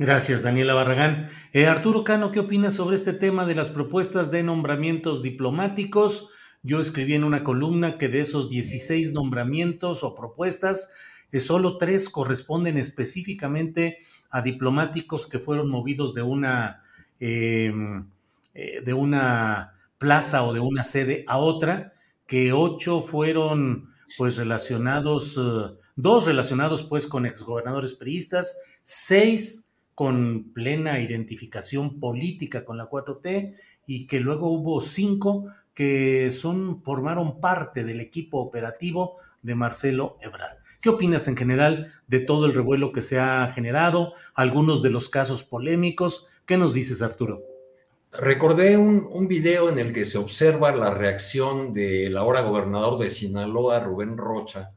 Gracias, Daniela Barragán. Eh, Arturo Cano, ¿qué opinas sobre este tema de las propuestas de nombramientos diplomáticos? Yo escribí en una columna que de esos 16 nombramientos o propuestas, eh, solo tres corresponden específicamente a diplomáticos que fueron movidos de una, eh, de una plaza o de una sede a otra, que ocho fueron pues relacionados, uh, dos relacionados pues con exgobernadores priistas, seis con plena identificación política con la 4T y que luego hubo cinco que son, formaron parte del equipo operativo de Marcelo Ebrard. ¿Qué opinas en general de todo el revuelo que se ha generado, algunos de los casos polémicos? ¿Qué nos dices, Arturo? Recordé un, un video en el que se observa la reacción del ahora gobernador de Sinaloa, Rubén Rocha,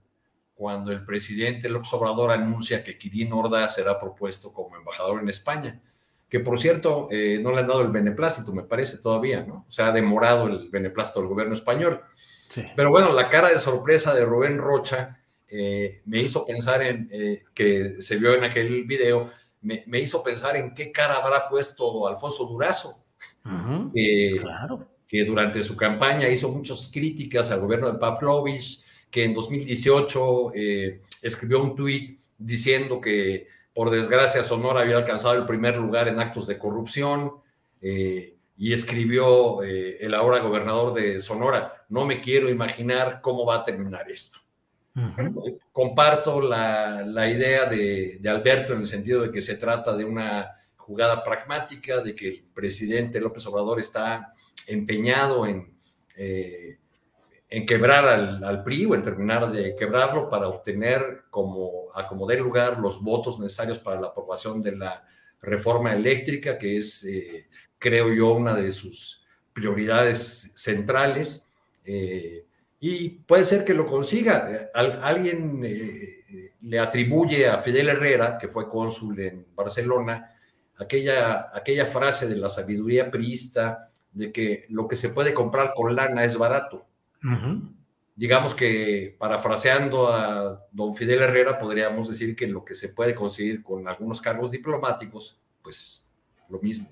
cuando el presidente López Obrador anuncia que Kirin Orda será propuesto como embajador en España, que por cierto eh, no le han dado el beneplácito, me parece todavía, ¿no? O sea, ha demorado el beneplácito del gobierno español. Sí. Pero bueno, la cara de sorpresa de Rubén Rocha eh, me hizo pensar en, eh, que se vio en aquel video, me, me, hizo pensar en qué cara habrá puesto Alfonso Durazo, uh -huh, claro. que durante su campaña hizo muchas críticas al gobierno de Pavlovich, que en 2018 eh, escribió un tuit diciendo que por desgracia Sonora había alcanzado el primer lugar en actos de corrupción eh, y escribió eh, el ahora gobernador de Sonora, no me quiero imaginar cómo va a terminar esto. Uh -huh. Comparto la, la idea de, de, Alberto en el sentido de que se trata de una jugada pragmática, de que el presidente López Obrador está empeñado en en quebrar al, PRI o en terminar de quebrarlo para obtener como a como dé lugar los votos necesarios para la aprobación de la reforma eléctrica, que es, eh, creo yo, una de sus prioridades centrales. Eh, Y puede ser que lo consiga. alguien eh, le atribuye a Fidel Herrera, que fue cónsul en Barcelona, aquella, aquella frase de la sabiduría priista de que lo que se puede comprar con lana es barato. Digamos que parafraseando a don Fidel Herrera, podríamos decir que lo que se puede conseguir con algunos cargos diplomáticos, pues lo mismo.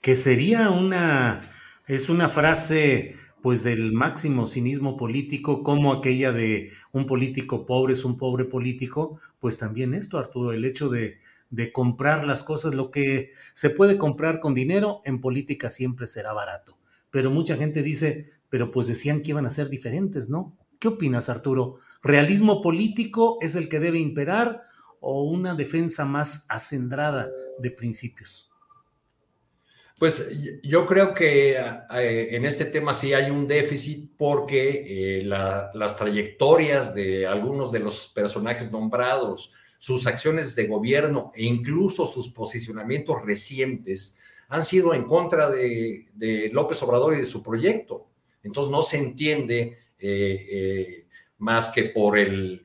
Que sería una, es una frase pues del máximo cinismo político, como aquella de un político pobre es un pobre político, pues también esto, Arturo, el hecho de, de comprar las cosas, lo que se puede comprar con dinero, en política siempre será barato. Pero mucha gente dice, pero pues decían que iban a ser diferentes, ¿no? ¿Qué opinas, Arturo? ¿Realismo político es el que debe imperar o una defensa más acendrada de principios? Pues yo creo que eh, en este tema sí hay un déficit porque eh, las trayectorias de algunos de los personajes nombrados, sus acciones de gobierno e incluso sus posicionamientos recientes han sido en contra de, López Obrador y de su proyecto. Entonces no se entiende eh, más que por el,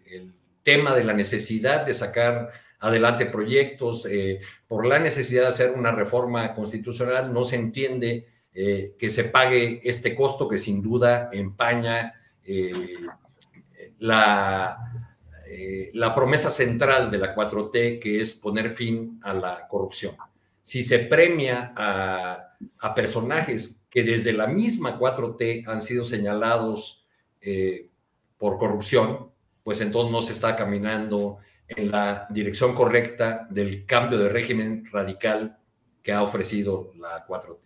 tema de la necesidad de sacar adelante proyectos, eh, por la necesidad de hacer una reforma constitucional, no se entiende eh, que se pague este costo que sin duda empaña eh, la, la promesa central de la 4T, que es poner fin a la corrupción. Si se premia a, a personajes que desde la misma 4T han sido señalados por corrupción, pues entonces no se está caminando en la dirección correcta del cambio de régimen radical que ha ofrecido la 4T.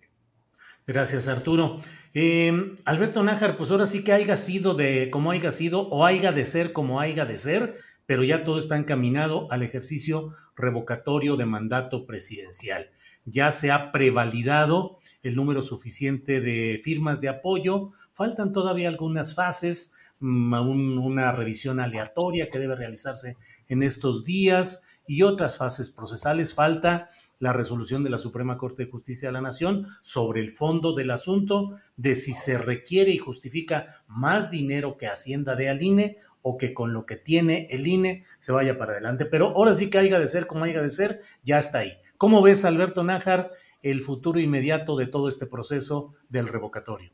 Gracias, Arturo. Em, Alberto Nájar, pues ahora sí que haya sido de como haya sido o haya de ser como haya de ser, pero ya todo está encaminado al ejercicio revocatorio de mandato presidencial. Ya se ha prevalidado el número suficiente de firmas de apoyo, faltan todavía algunas fases, mm, una revisión aleatoria que debe realizarse en estos días y otras fases procesales. Falta la resolución de la Suprema Corte de Justicia de la Nación sobre el fondo del asunto de si se requiere y justifica más dinero que Hacienda de al INE o que con lo que tiene el INE se vaya para adelante. Pero ahora sí que haya de ser como haya de ser, ya está ahí. ¿Cómo ves, Alberto Nájar, el futuro inmediato de todo este proceso del revocatorio?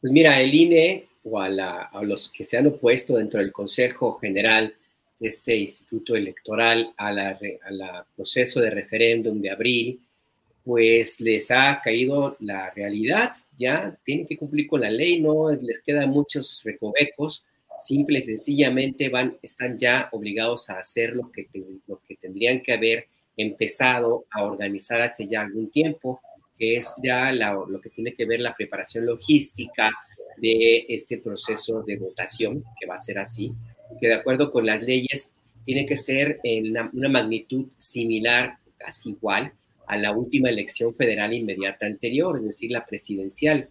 Pues mira, el INE o a, a los que se han opuesto dentro del Consejo General este instituto electoral al proceso de referéndum de abril, pues les ha caído la realidad, ya tienen que cumplir con la ley, no les quedan muchos recovecos, simple y sencillamente van, están ya obligados a hacer lo que tendrían que haber empezado a organizar hace ya algún tiempo, que es ya lo que tiene que ver la preparación logística de este proceso de votación, que va a ser así, que de acuerdo con las leyes tiene que ser en una, magnitud similar, casi igual, a la última elección federal inmediata anterior, es decir, la presidencial.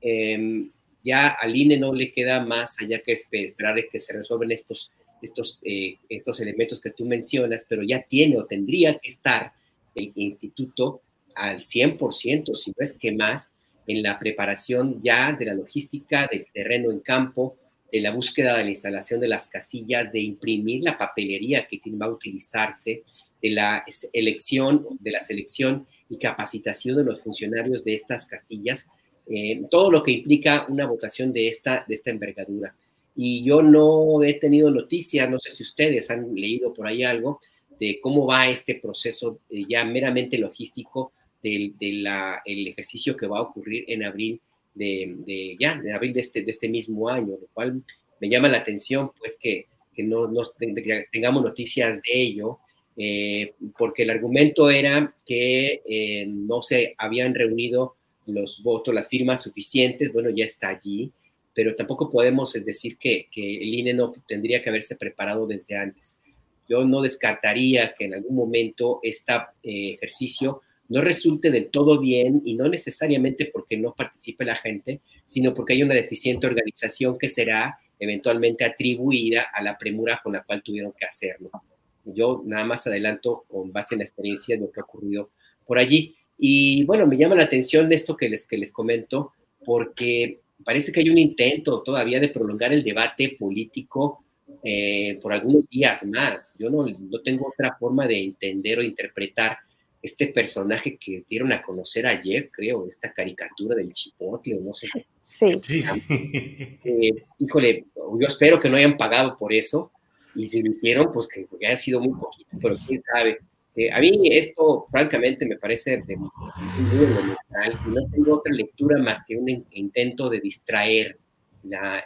Em, ya al INE no le queda más allá que esperar que se resuelvan estos, estos, eh, estos elementos que tú mencionas, pero ya tiene o tendría que estar el instituto al 100%, si no es que más, en la preparación ya de la logística del terreno en campo, de la búsqueda de la instalación de las casillas, de imprimir la papelería que va a utilizarse, de la elección, de la selección y capacitación de los funcionarios de estas casillas, eh, todo lo que implica una votación de esta, de esta envergadura. Y yo no he tenido noticias, no sé si ustedes han leído por ahí algo, de cómo va este proceso eh, ya meramente logístico del de el ejercicio que va a ocurrir en abril de, ya, de abril de este, de este mismo año, lo cual me llama la atención, pues, que, que no, tengamos noticias de ello, eh, porque el argumento era que eh, no se habían reunido los votos, las firmas suficientes, bueno, ya está allí, pero tampoco podemos decir que, que el INE no tendría que haberse preparado desde antes. Yo no descartaría que en algún momento este ejercicio no resulte del todo bien y no necesariamente porque no participe la gente, sino porque hay una deficiente organización que será eventualmente atribuida a la premura con la cual tuvieron que hacerlo. Yo nada más adelanto con base en la experiencia de lo que ha ocurrido por allí. Y bueno, me llama la atención de esto que les, que les comento, porque parece que hay un intento todavía de prolongar el debate político eh, por algunos días más. Yo no, no tengo otra forma de entender o interpretar este personaje que dieron a conocer ayer, creo, esta caricatura del chipotle, o no sé. Sí. Eh, híjole, yo espero que no hayan pagado por eso, y si lo hicieron, pues que haya sido muy poquito, pero quién sabe. Eh, a mí esto, francamente, me parece de muy no tengo otra lectura más que un intento de distraer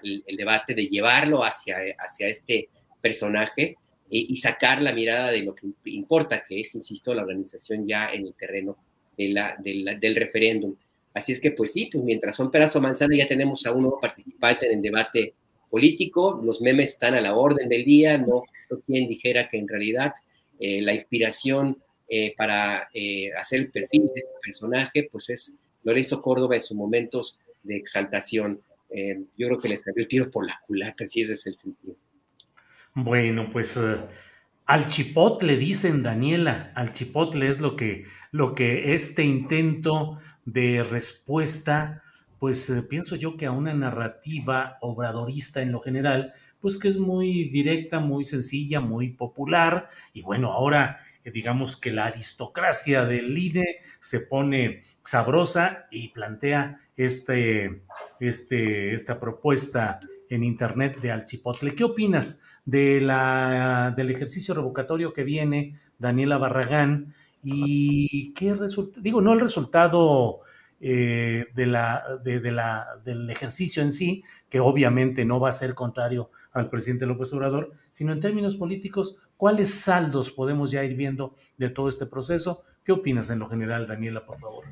el, debate, de llevarlo hacia, hacia este personaje y sacar la mirada de lo que importa, que es, insisto, la organización ya en el terreno de del referéndum. Así es que, pues sí, pues mientras son peras o manzanas, ya tenemos a un nuevo participante en el debate político, los memes están a la orden del día, no, quien dijera que en realidad eh, la inspiración eh, para eh, hacer el perfil de este personaje, pues es Lorenzo Córdoba en sus momentos de exaltación. yo creo que le salió el tiro por la culata, si ese es el sentido. Bueno, pues al chipotle dicen Daniela, al chipotle es lo que, lo que este intento de respuesta pues eh, pienso yo que a una narrativa obradorista en lo general, pues que es muy directa, muy sencilla, muy popular. Y bueno, ahora eh, digamos que la aristocracia del INE se pone sabrosa y plantea este, este, esta propuesta en internet de Alchipotle. ¿Qué opinas de la, del ejercicio revocatorio que viene, Daniela Barragán? ¿Y qué resulta? Digo, no el resultado eh, de la, de, la, del ejercicio en sí, que obviamente no va a ser contrario al presidente López Obrador, sino en términos políticos, ¿cuáles saldos podemos ya ir viendo de todo este proceso? ¿Qué opinas en lo general, Daniela, por favor?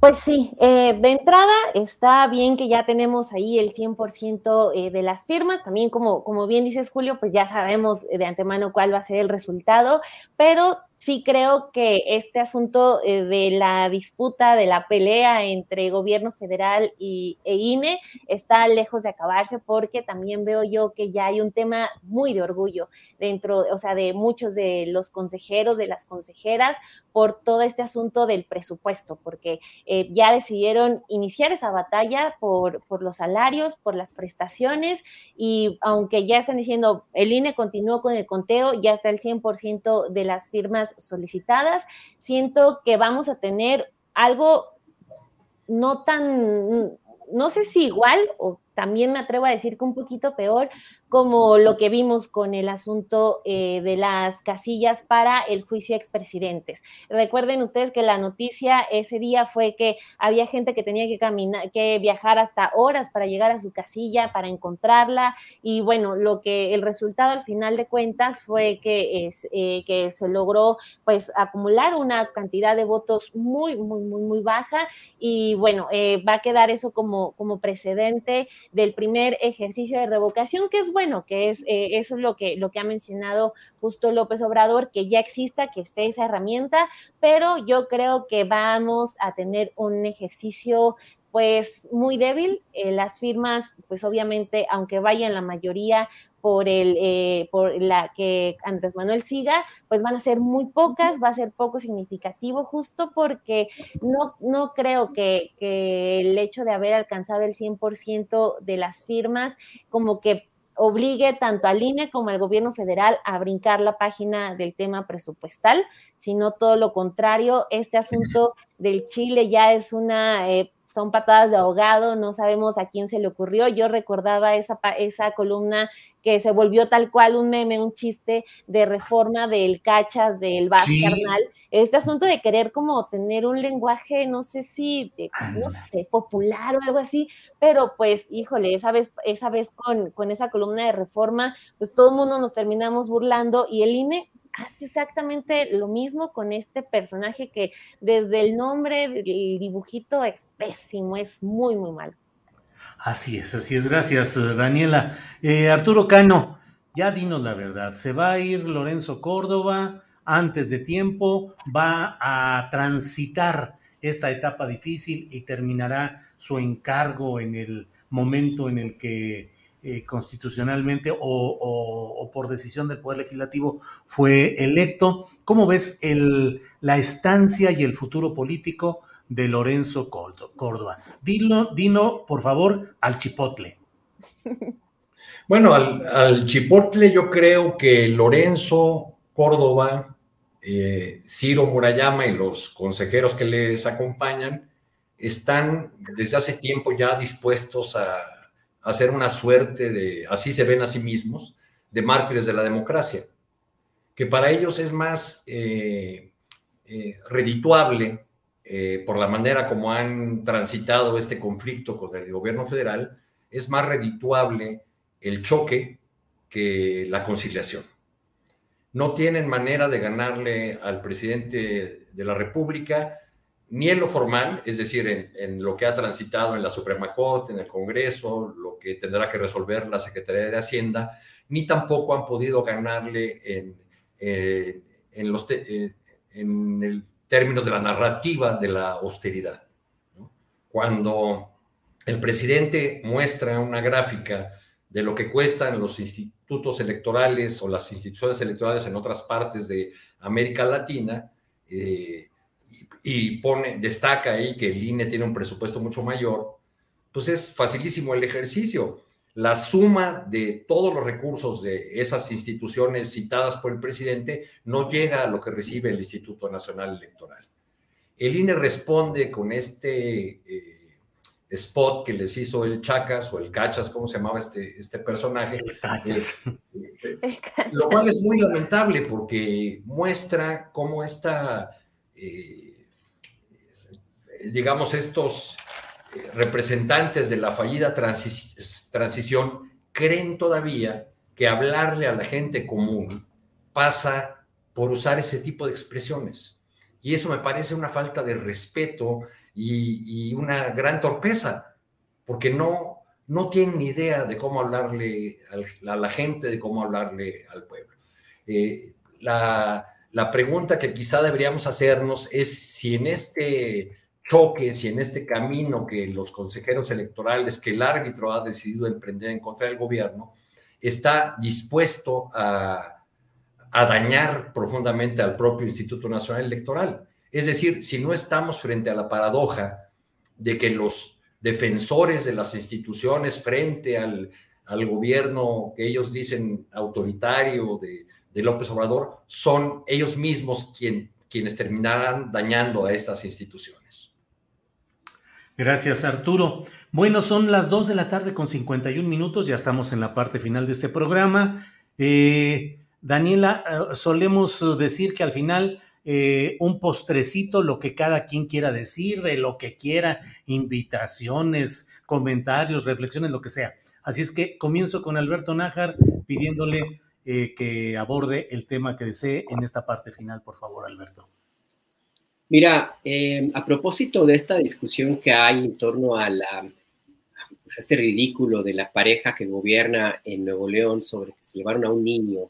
Pues sí, eh, de entrada está bien que ya tenemos ahí el 100% eh, de las firmas. También, como, como bien dices, Julio, pues ya sabemos de antemano cuál va a ser el resultado, pero sí creo que este asunto eh, de la disputa, de la pelea entre gobierno federal y, e INE está lejos de acabarse porque también veo yo que ya hay un tema muy de orgullo dentro, o sea, de muchos de los consejeros, de las consejeras, por todo este asunto del presupuesto, porque eh, ya decidieron iniciar esa batalla por, por los salarios, por las prestaciones y aunque ya están diciendo el INE continuó con el conteo, ya está el 100% de las firmas solicitadas. Siento que vamos a tener algo no tan, no sé si igual o también me atrevo a decir que un poquito peor, como lo que vimos con el asunto eh, de las casillas para el juicio a expresidentes. Recuerden ustedes que la noticia ese día fue que había gente que tenía que caminar, que viajar hasta horas para llegar a su casilla, para encontrarla, y bueno, lo que el resultado al final de cuentas fue que, es, eh, que se logró pues acumular una cantidad de votos muy, muy, muy, muy baja, y bueno, eh, va a quedar eso como, como precedente del primer ejercicio de revocación, que es bueno, que es eh, eso es lo que, lo que ha mencionado justo López Obrador, que ya exista, que esté esa herramienta, pero yo creo que vamos a tener un ejercicio pues muy débil. Eh, las firmas, pues obviamente, aunque vayan la mayoría por el eh, por la que Andrés Manuel siga, pues van a ser muy pocas, va a ser poco significativo, justo porque no, no creo que, que el hecho de haber alcanzado el 100% de las firmas, como que obligue tanto al INE como al gobierno federal a brincar la página del tema presupuestal, sino todo lo contrario. Este asunto del Chile ya es una eh, son patadas de ahogado, no sabemos a quién se le ocurrió. Yo recordaba esa, esa columna que se volvió tal cual un meme, un chiste de reforma del cachas, del Vaz carnal. Este asunto de querer como tener un lenguaje, no sé si, no sé, popular o algo así, pero pues, híjole, esa vez, esa vez con, con esa columna de reforma, pues todo el mundo nos terminamos burlando y el INE hace exactamente lo mismo con este personaje que desde el nombre, el dibujito es pésimo, es muy, muy mal. Así es, así es. Gracias, eh, Daniela. Eh, Arturo Cano, ya dinos la verdad. ¿Se va a ir Lorenzo Córdoba antes de tiempo? ¿Va a transitar esta etapa difícil y terminará su encargo en el momento en el que eh, constitucionalmente o, por decisión del Poder Legislativo fue electo. ¿Cómo ves el, la estancia y el futuro político de Lorenzo Córdoba. Dilo, dino, por favor, al chipotle. Bueno, al, chipotle yo creo que Lorenzo Córdoba, eh, Ciro Murayama y los consejeros que les acompañan están desde hace tiempo ya dispuestos a, hacer una suerte de, así se ven a sí mismos, de mártires de la democracia, que para ellos es más eh, eh, redituable por la manera como han transitado este conflicto con el gobierno federal, es más redituable el choque que la conciliación. No tienen manera de ganarle al presidente de la República, ni en lo formal, es decir, en, lo que ha transitado en la Suprema Corte, en el Congreso, lo que tendrá que resolver la Secretaría de Hacienda, ni tampoco han podido ganarle en, eh, en los eh, en el términos de la narrativa de la austeridad. Cuando el presidente muestra una gráfica de lo que cuestan los institutos electorales o las instituciones electorales en otras partes de América Latina eh, y, pone, destaca ahí que el INE tiene un presupuesto mucho mayor, pues es facilísimo el ejercicio. La suma de todos los recursos de esas instituciones citadas por el presidente no llega a lo que recibe el Instituto Nacional Electoral. El INE responde con este... Eh, spot que les hizo el Chacas o el Cachas, ¿cómo se llamaba este, este personaje? Eh, eh, lo cual es muy lamentable porque muestra cómo esta, eh, digamos, estos representantes de la fallida transición creen todavía que hablarle a la gente común pasa por usar ese tipo de expresiones. Y eso me parece una falta de respeto y, una gran torpeza, porque no, no tienen ni idea de cómo hablarle a la gente, de cómo hablarle al pueblo. Eh, la, la pregunta que quizá deberíamos hacernos es si en este choque, si en este camino que los consejeros electorales, que el árbitro ha decidido emprender en contra del gobierno, está dispuesto a dañar profundamente al propio Instituto Nacional Electoral. Es decir, si no estamos frente a la paradoja de que los defensores de las instituciones frente al, gobierno que ellos dicen autoritario de, López Obrador, son ellos mismos quienes terminarán dañando a estas instituciones. Gracias, Arturo. Bueno, son las 2 de la tarde con 51 minutos, ya estamos en la parte final de este programa. Eh, Daniela, eh, solemos decir que al final eh, un postrecito, lo que cada quien quiera decir, de lo que quiera, invitaciones, comentarios, reflexiones, lo que sea. Así es que comienzo con Alberto Nájar pidiéndole eh, que aborde el tema que desee en esta parte final, por favor, Alberto. Mira, eh, a propósito de esta discusión que hay en torno a la pues, este ridículo de la pareja que gobierna en Nuevo León sobre que se llevaron a un niño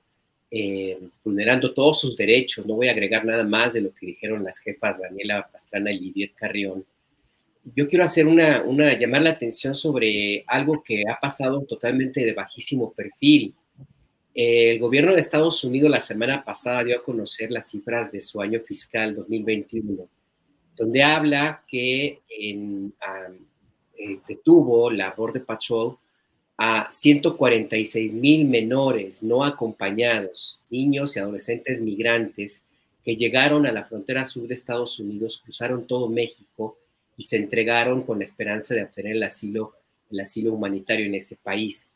eh, vulnerando todos sus derechos. No voy a agregar nada más de lo que dijeron las jefas Daniela Pastrana y Lidiet Carrión. Yo quiero hacer una, una, llamar la atención sobre algo que ha pasado totalmente de bajísimo perfil. El gobierno de Estados Unidos la semana pasada dio a conocer las cifras de su año fiscal 2021, donde habla que en, eh, detuvo la Border Patrol a 146 mil menores no acompañados, niños y adolescentes migrantes que llegaron a la frontera sur de Estados Unidos, cruzaron todo México y se entregaron con la esperanza de obtener el asilo, el asilo humanitario en ese país.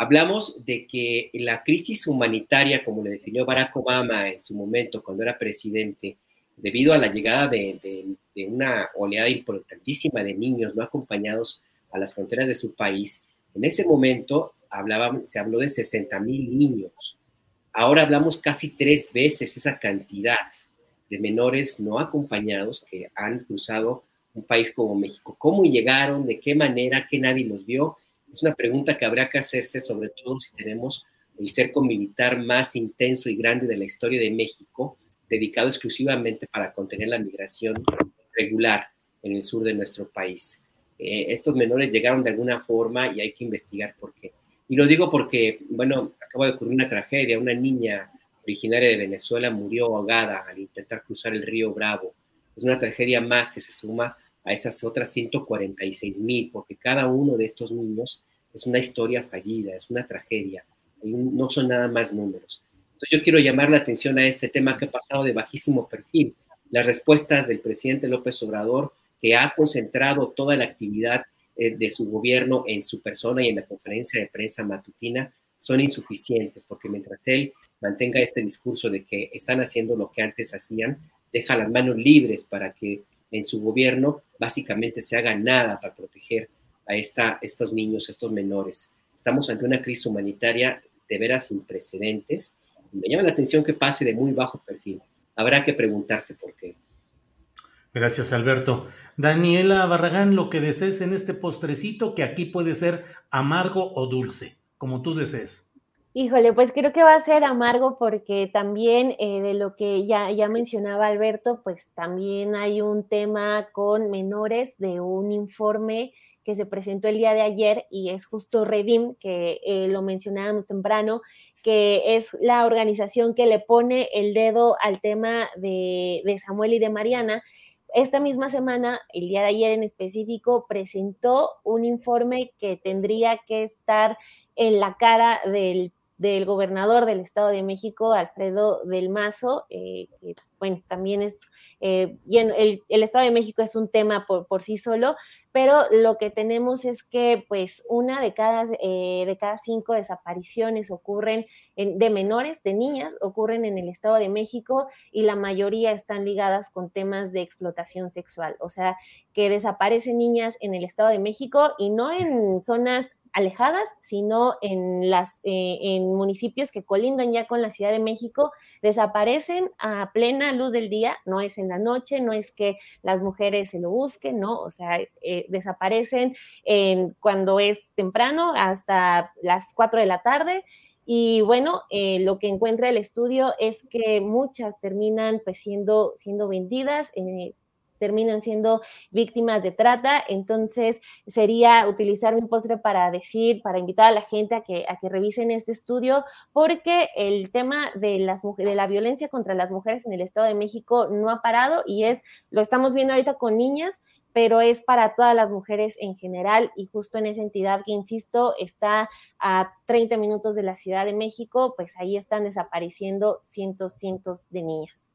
Hablamos de que la crisis humanitaria, como le definió Barack Obama en su momento cuando era presidente, debido a la llegada de, una oleada importantísima de niños no acompañados a las fronteras de su país, en ese momento se habló de 60 mil niños. Ahora hablamos casi tres veces esa cantidad de menores no acompañados que han cruzado un país como México. ¿Cómo llegaron? ¿De qué manera? ¿Que nadie los vio? Es una pregunta que habrá que hacerse, sobre todo si tenemos el cerco militar más intenso y grande de la historia de México, dedicado exclusivamente para contener la migración regular en el sur de nuestro país. Eh, estos menores llegaron de alguna forma y hay que investigar por qué. Y lo digo porque, bueno, acaba de ocurrir una tragedia. Una niña originaria de Venezuela murió ahogada al intentar cruzar el río Bravo es una tragedia más que se suma a esas otras 146 mil, porque cada uno de estos niños es una historia fallida, es una tragedia, no son nada más números. Entonces yo quiero llamar la atención a este tema que ha pasado de bajísimo perfil, las respuestas del presidente López Obrador, que ha concentrado toda la actividad eh, de su gobierno en su persona y en la conferencia de prensa matutina, son insuficientes, porque mientras él mantenga este discurso de que están haciendo lo que antes hacían, deja las manos libres para que en su gobierno básicamente se haga nada para proteger a estos niños, estos menores. Estamos ante una crisis humanitaria de veras sin precedentes. Me llama la atención que pase de muy bajo perfil. Habrá que preguntarse por qué. Gracias, Alberto. Daniela Barragán, lo que desees en este postrecito, que aquí puede ser amargo o dulce, como tú desees. Híjole, pues creo que va a ser amargo porque también eh, de lo que ya, ya mencionaba Alberto, pues también hay un tema con menores de un informe que se presentó el día de ayer y es justo Redim, que eh, lo mencionábamos temprano, que es la organización que le pone el dedo al tema de, de Samuel y de Mariana. Esta misma semana, el día de ayer en específico, presentó un informe que tendría que estar en la cara del del gobernador del Estado de México, Alfredo del Mazo, eh, que bueno, también es, eh, el, el, Estado de México es un tema por, por, sí solo, pero lo que tenemos es que pues una de cada, eh, de cada cinco desapariciones ocurren en, de menores, de niñas, ocurren en el Estado de México y la mayoría están ligadas con temas de explotación sexual, o sea, que desaparecen niñas en el Estado de México y no en zonas alejadas, sino en, las, eh, en municipios que colindan ya con la Ciudad de México, desaparecen a plena luz del día, no es en la noche, no es que las mujeres se lo busquen, ¿no? O sea, eh, desaparecen en, cuando es temprano hasta las 4 de la tarde. Y bueno, eh, lo que encuentra el estudio es que muchas terminan pues siendo, siendo vendidas, eh, terminan siendo víctimas de trata. Entonces, sería utilizar un postre para decir, para invitar a la gente a que, a que revisen este estudio, porque el tema de, las, de la violencia contra las mujeres en el Estado de México no ha parado y es, lo estamos viendo ahorita con niñas, pero es para todas las mujeres en general y justo en esa entidad que, insisto, está a 30 minutos de la Ciudad de México, pues ahí están desapareciendo cientos, cientos de niñas.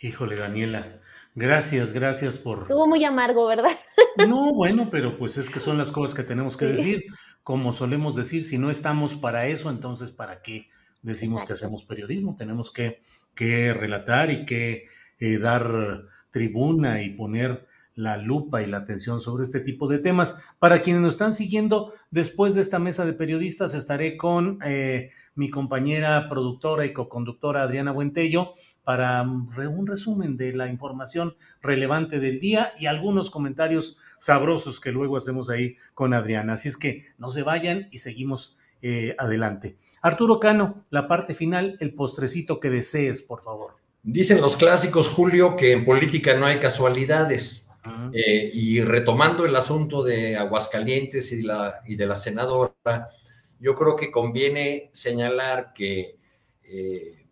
Híjole, Daniela, Gracias, gracias por... Estuvo muy amargo, ¿verdad? No, bueno, pero pues es que son las cosas que tenemos que decir. Como solemos decir, si no estamos para eso, entonces ¿para qué decimos que hacemos periodismo? Tenemos que, que relatar y que eh, dar tribuna y poner la lupa y la atención sobre este tipo de temas. Para quienes nos están siguiendo, después de esta mesa de periodistas estaré con eh, mi compañera productora y coconductora Adriana Buentello para un resumen de la información relevante del día y algunos comentarios sabrosos que luego hacemos ahí con Adriana. Así es que no se vayan y seguimos eh, adelante. Arturo Cano, la parte final, el postrecito que desees, por favor. Dicen los clásicos, Julio, que en política no hay casualidades. Eh, y retomando el asunto de Aguascalientes y, la, y de la senadora, yo creo que conviene señalar que, eh,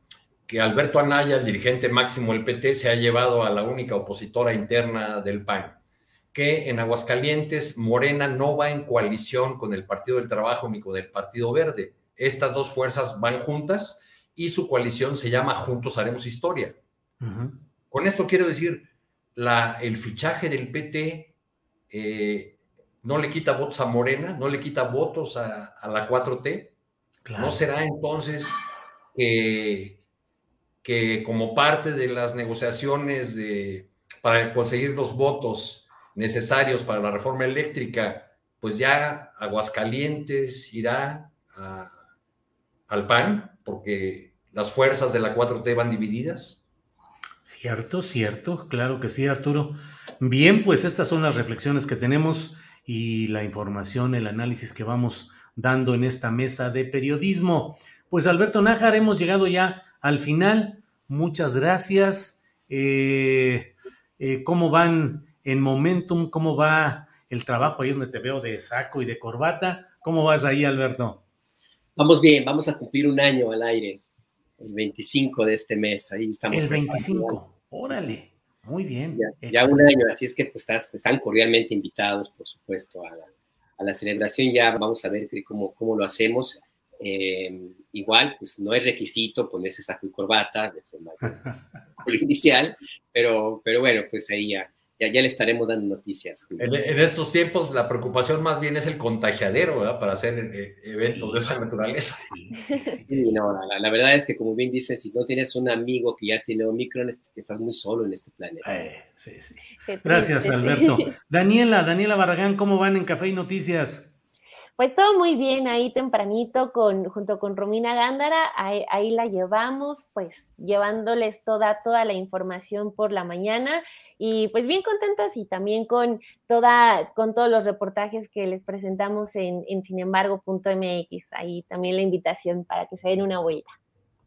que Alberto Anaya, el dirigente máximo del PT, se ha llevado a la única opositora interna del PAN, que en Aguascalientes Morena no va en coalición con el Partido del Trabajo ni con el Partido Verde. Estas dos fuerzas van juntas y su coalición se llama Juntos Haremos Historia. Con esto quiero decir, la, el fichaje del PT eh, no le quita votos a Morena, no le quita votos a, la 4T. ¿No será entonces que como parte de las negociaciones de, para conseguir los votos necesarios para la reforma eléctrica, pues ya Aguascalientes irá al PAN, porque las fuerzas de la 4T van divididas? Cierto, cierto, claro que sí, Arturo. Bien, pues estas son las reflexiones que tenemos y la información, el análisis que vamos dando en esta mesa de periodismo. Pues Alberto Nájar, hemos llegado ya al final. Muchas gracias. Eh, eh, ¿Cómo van en Momentum? ¿Cómo va el trabajo ahí donde te veo de saco y de corbata? ¿Cómo vas ahí, Alberto? Vamos bien, vamos a cumplir un año al aire el 25 de este mes. Ahí estamos. El 25, órale. Muy bien. Ya, un año, así es que pues, están cordialmente invitados, por supuesto, a la, celebración. Ya vamos a ver cómo, cómo lo hacemos. Eh, igual, pues no es requisito ponerse saco y corbata, eso más inicial, pero, pero bueno, pues ahí ya ya, le estaremos dando noticias. En, estos tiempos la preocupación más bien es el contagiadero, ¿verdad? Para hacer eh, eventos de esa naturaleza. Sí, no, la, verdad es que como bien dices, si no tienes un amigo que ya tiene Omicron, estás muy solo en este planeta. Eh, sí, sí. Gracias, Alberto. Daniela, Daniela Barragán, ¿cómo van en Café y Noticias? Pues todo muy bien ahí tempranito con, junto con Romina Gándara, ahí, la llevamos, pues llevándoles toda, toda la información por la mañana y pues bien contentas y también con, toda, con todos los reportajes que les presentamos en, en sinembargo.mx. Ahí también la invitación para que se den una vuelta.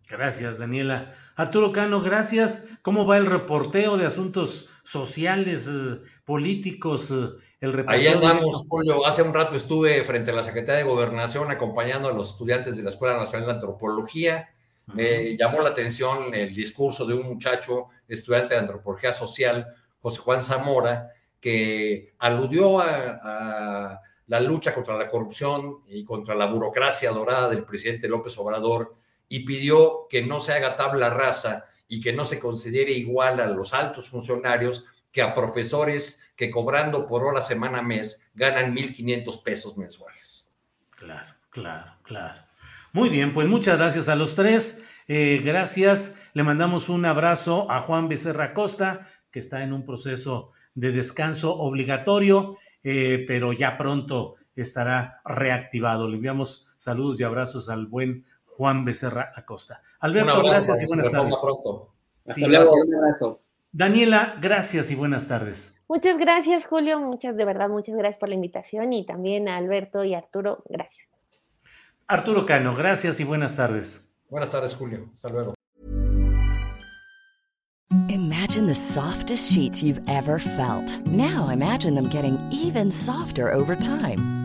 Gracias, Daniela. Arturo Cano, gracias. ¿Cómo va el reporteo de asuntos sociales, eh, políticos? Eh, el Ahí andamos, Julio. Hace un rato estuve frente a la Secretaría de Gobernación acompañando a los estudiantes de la Escuela Nacional de Antropología. Me llamó la atención el discurso de un muchacho, estudiante de Antropología Social, José Juan Zamora, que aludió a la lucha contra la corrupción y contra la burocracia dorada del presidente López Obrador y pidió que no se haga tabla rasa y que no se considere igual a los altos funcionarios que a profesores que cobrando por hora, semana, mes, ganan 1.500 pesos mensuales. Claro, claro, claro. Muy bien, pues muchas gracias a los tres. Eh, gracias. Le mandamos un abrazo a Juan Becerra Costa, que está en un proceso de descanso obligatorio, eh, pero ya pronto estará reactivado. Le enviamos saludos y abrazos al buen Juan Becerra Acosta. Alberto, gracias y buenas tardes. Hasta luego, un abrazo. Daniela, gracias y buenas tardes. Muchas gracias, Julio. Muchas, de verdad, muchas gracias por la invitación y también a Alberto y Arturo, gracias. Arturo Cano, gracias y buenas tardes. Buenas tardes, Julio. Hasta luego. Imagine the softest sheets you've ever felt. Now imagine them getting even softer over time.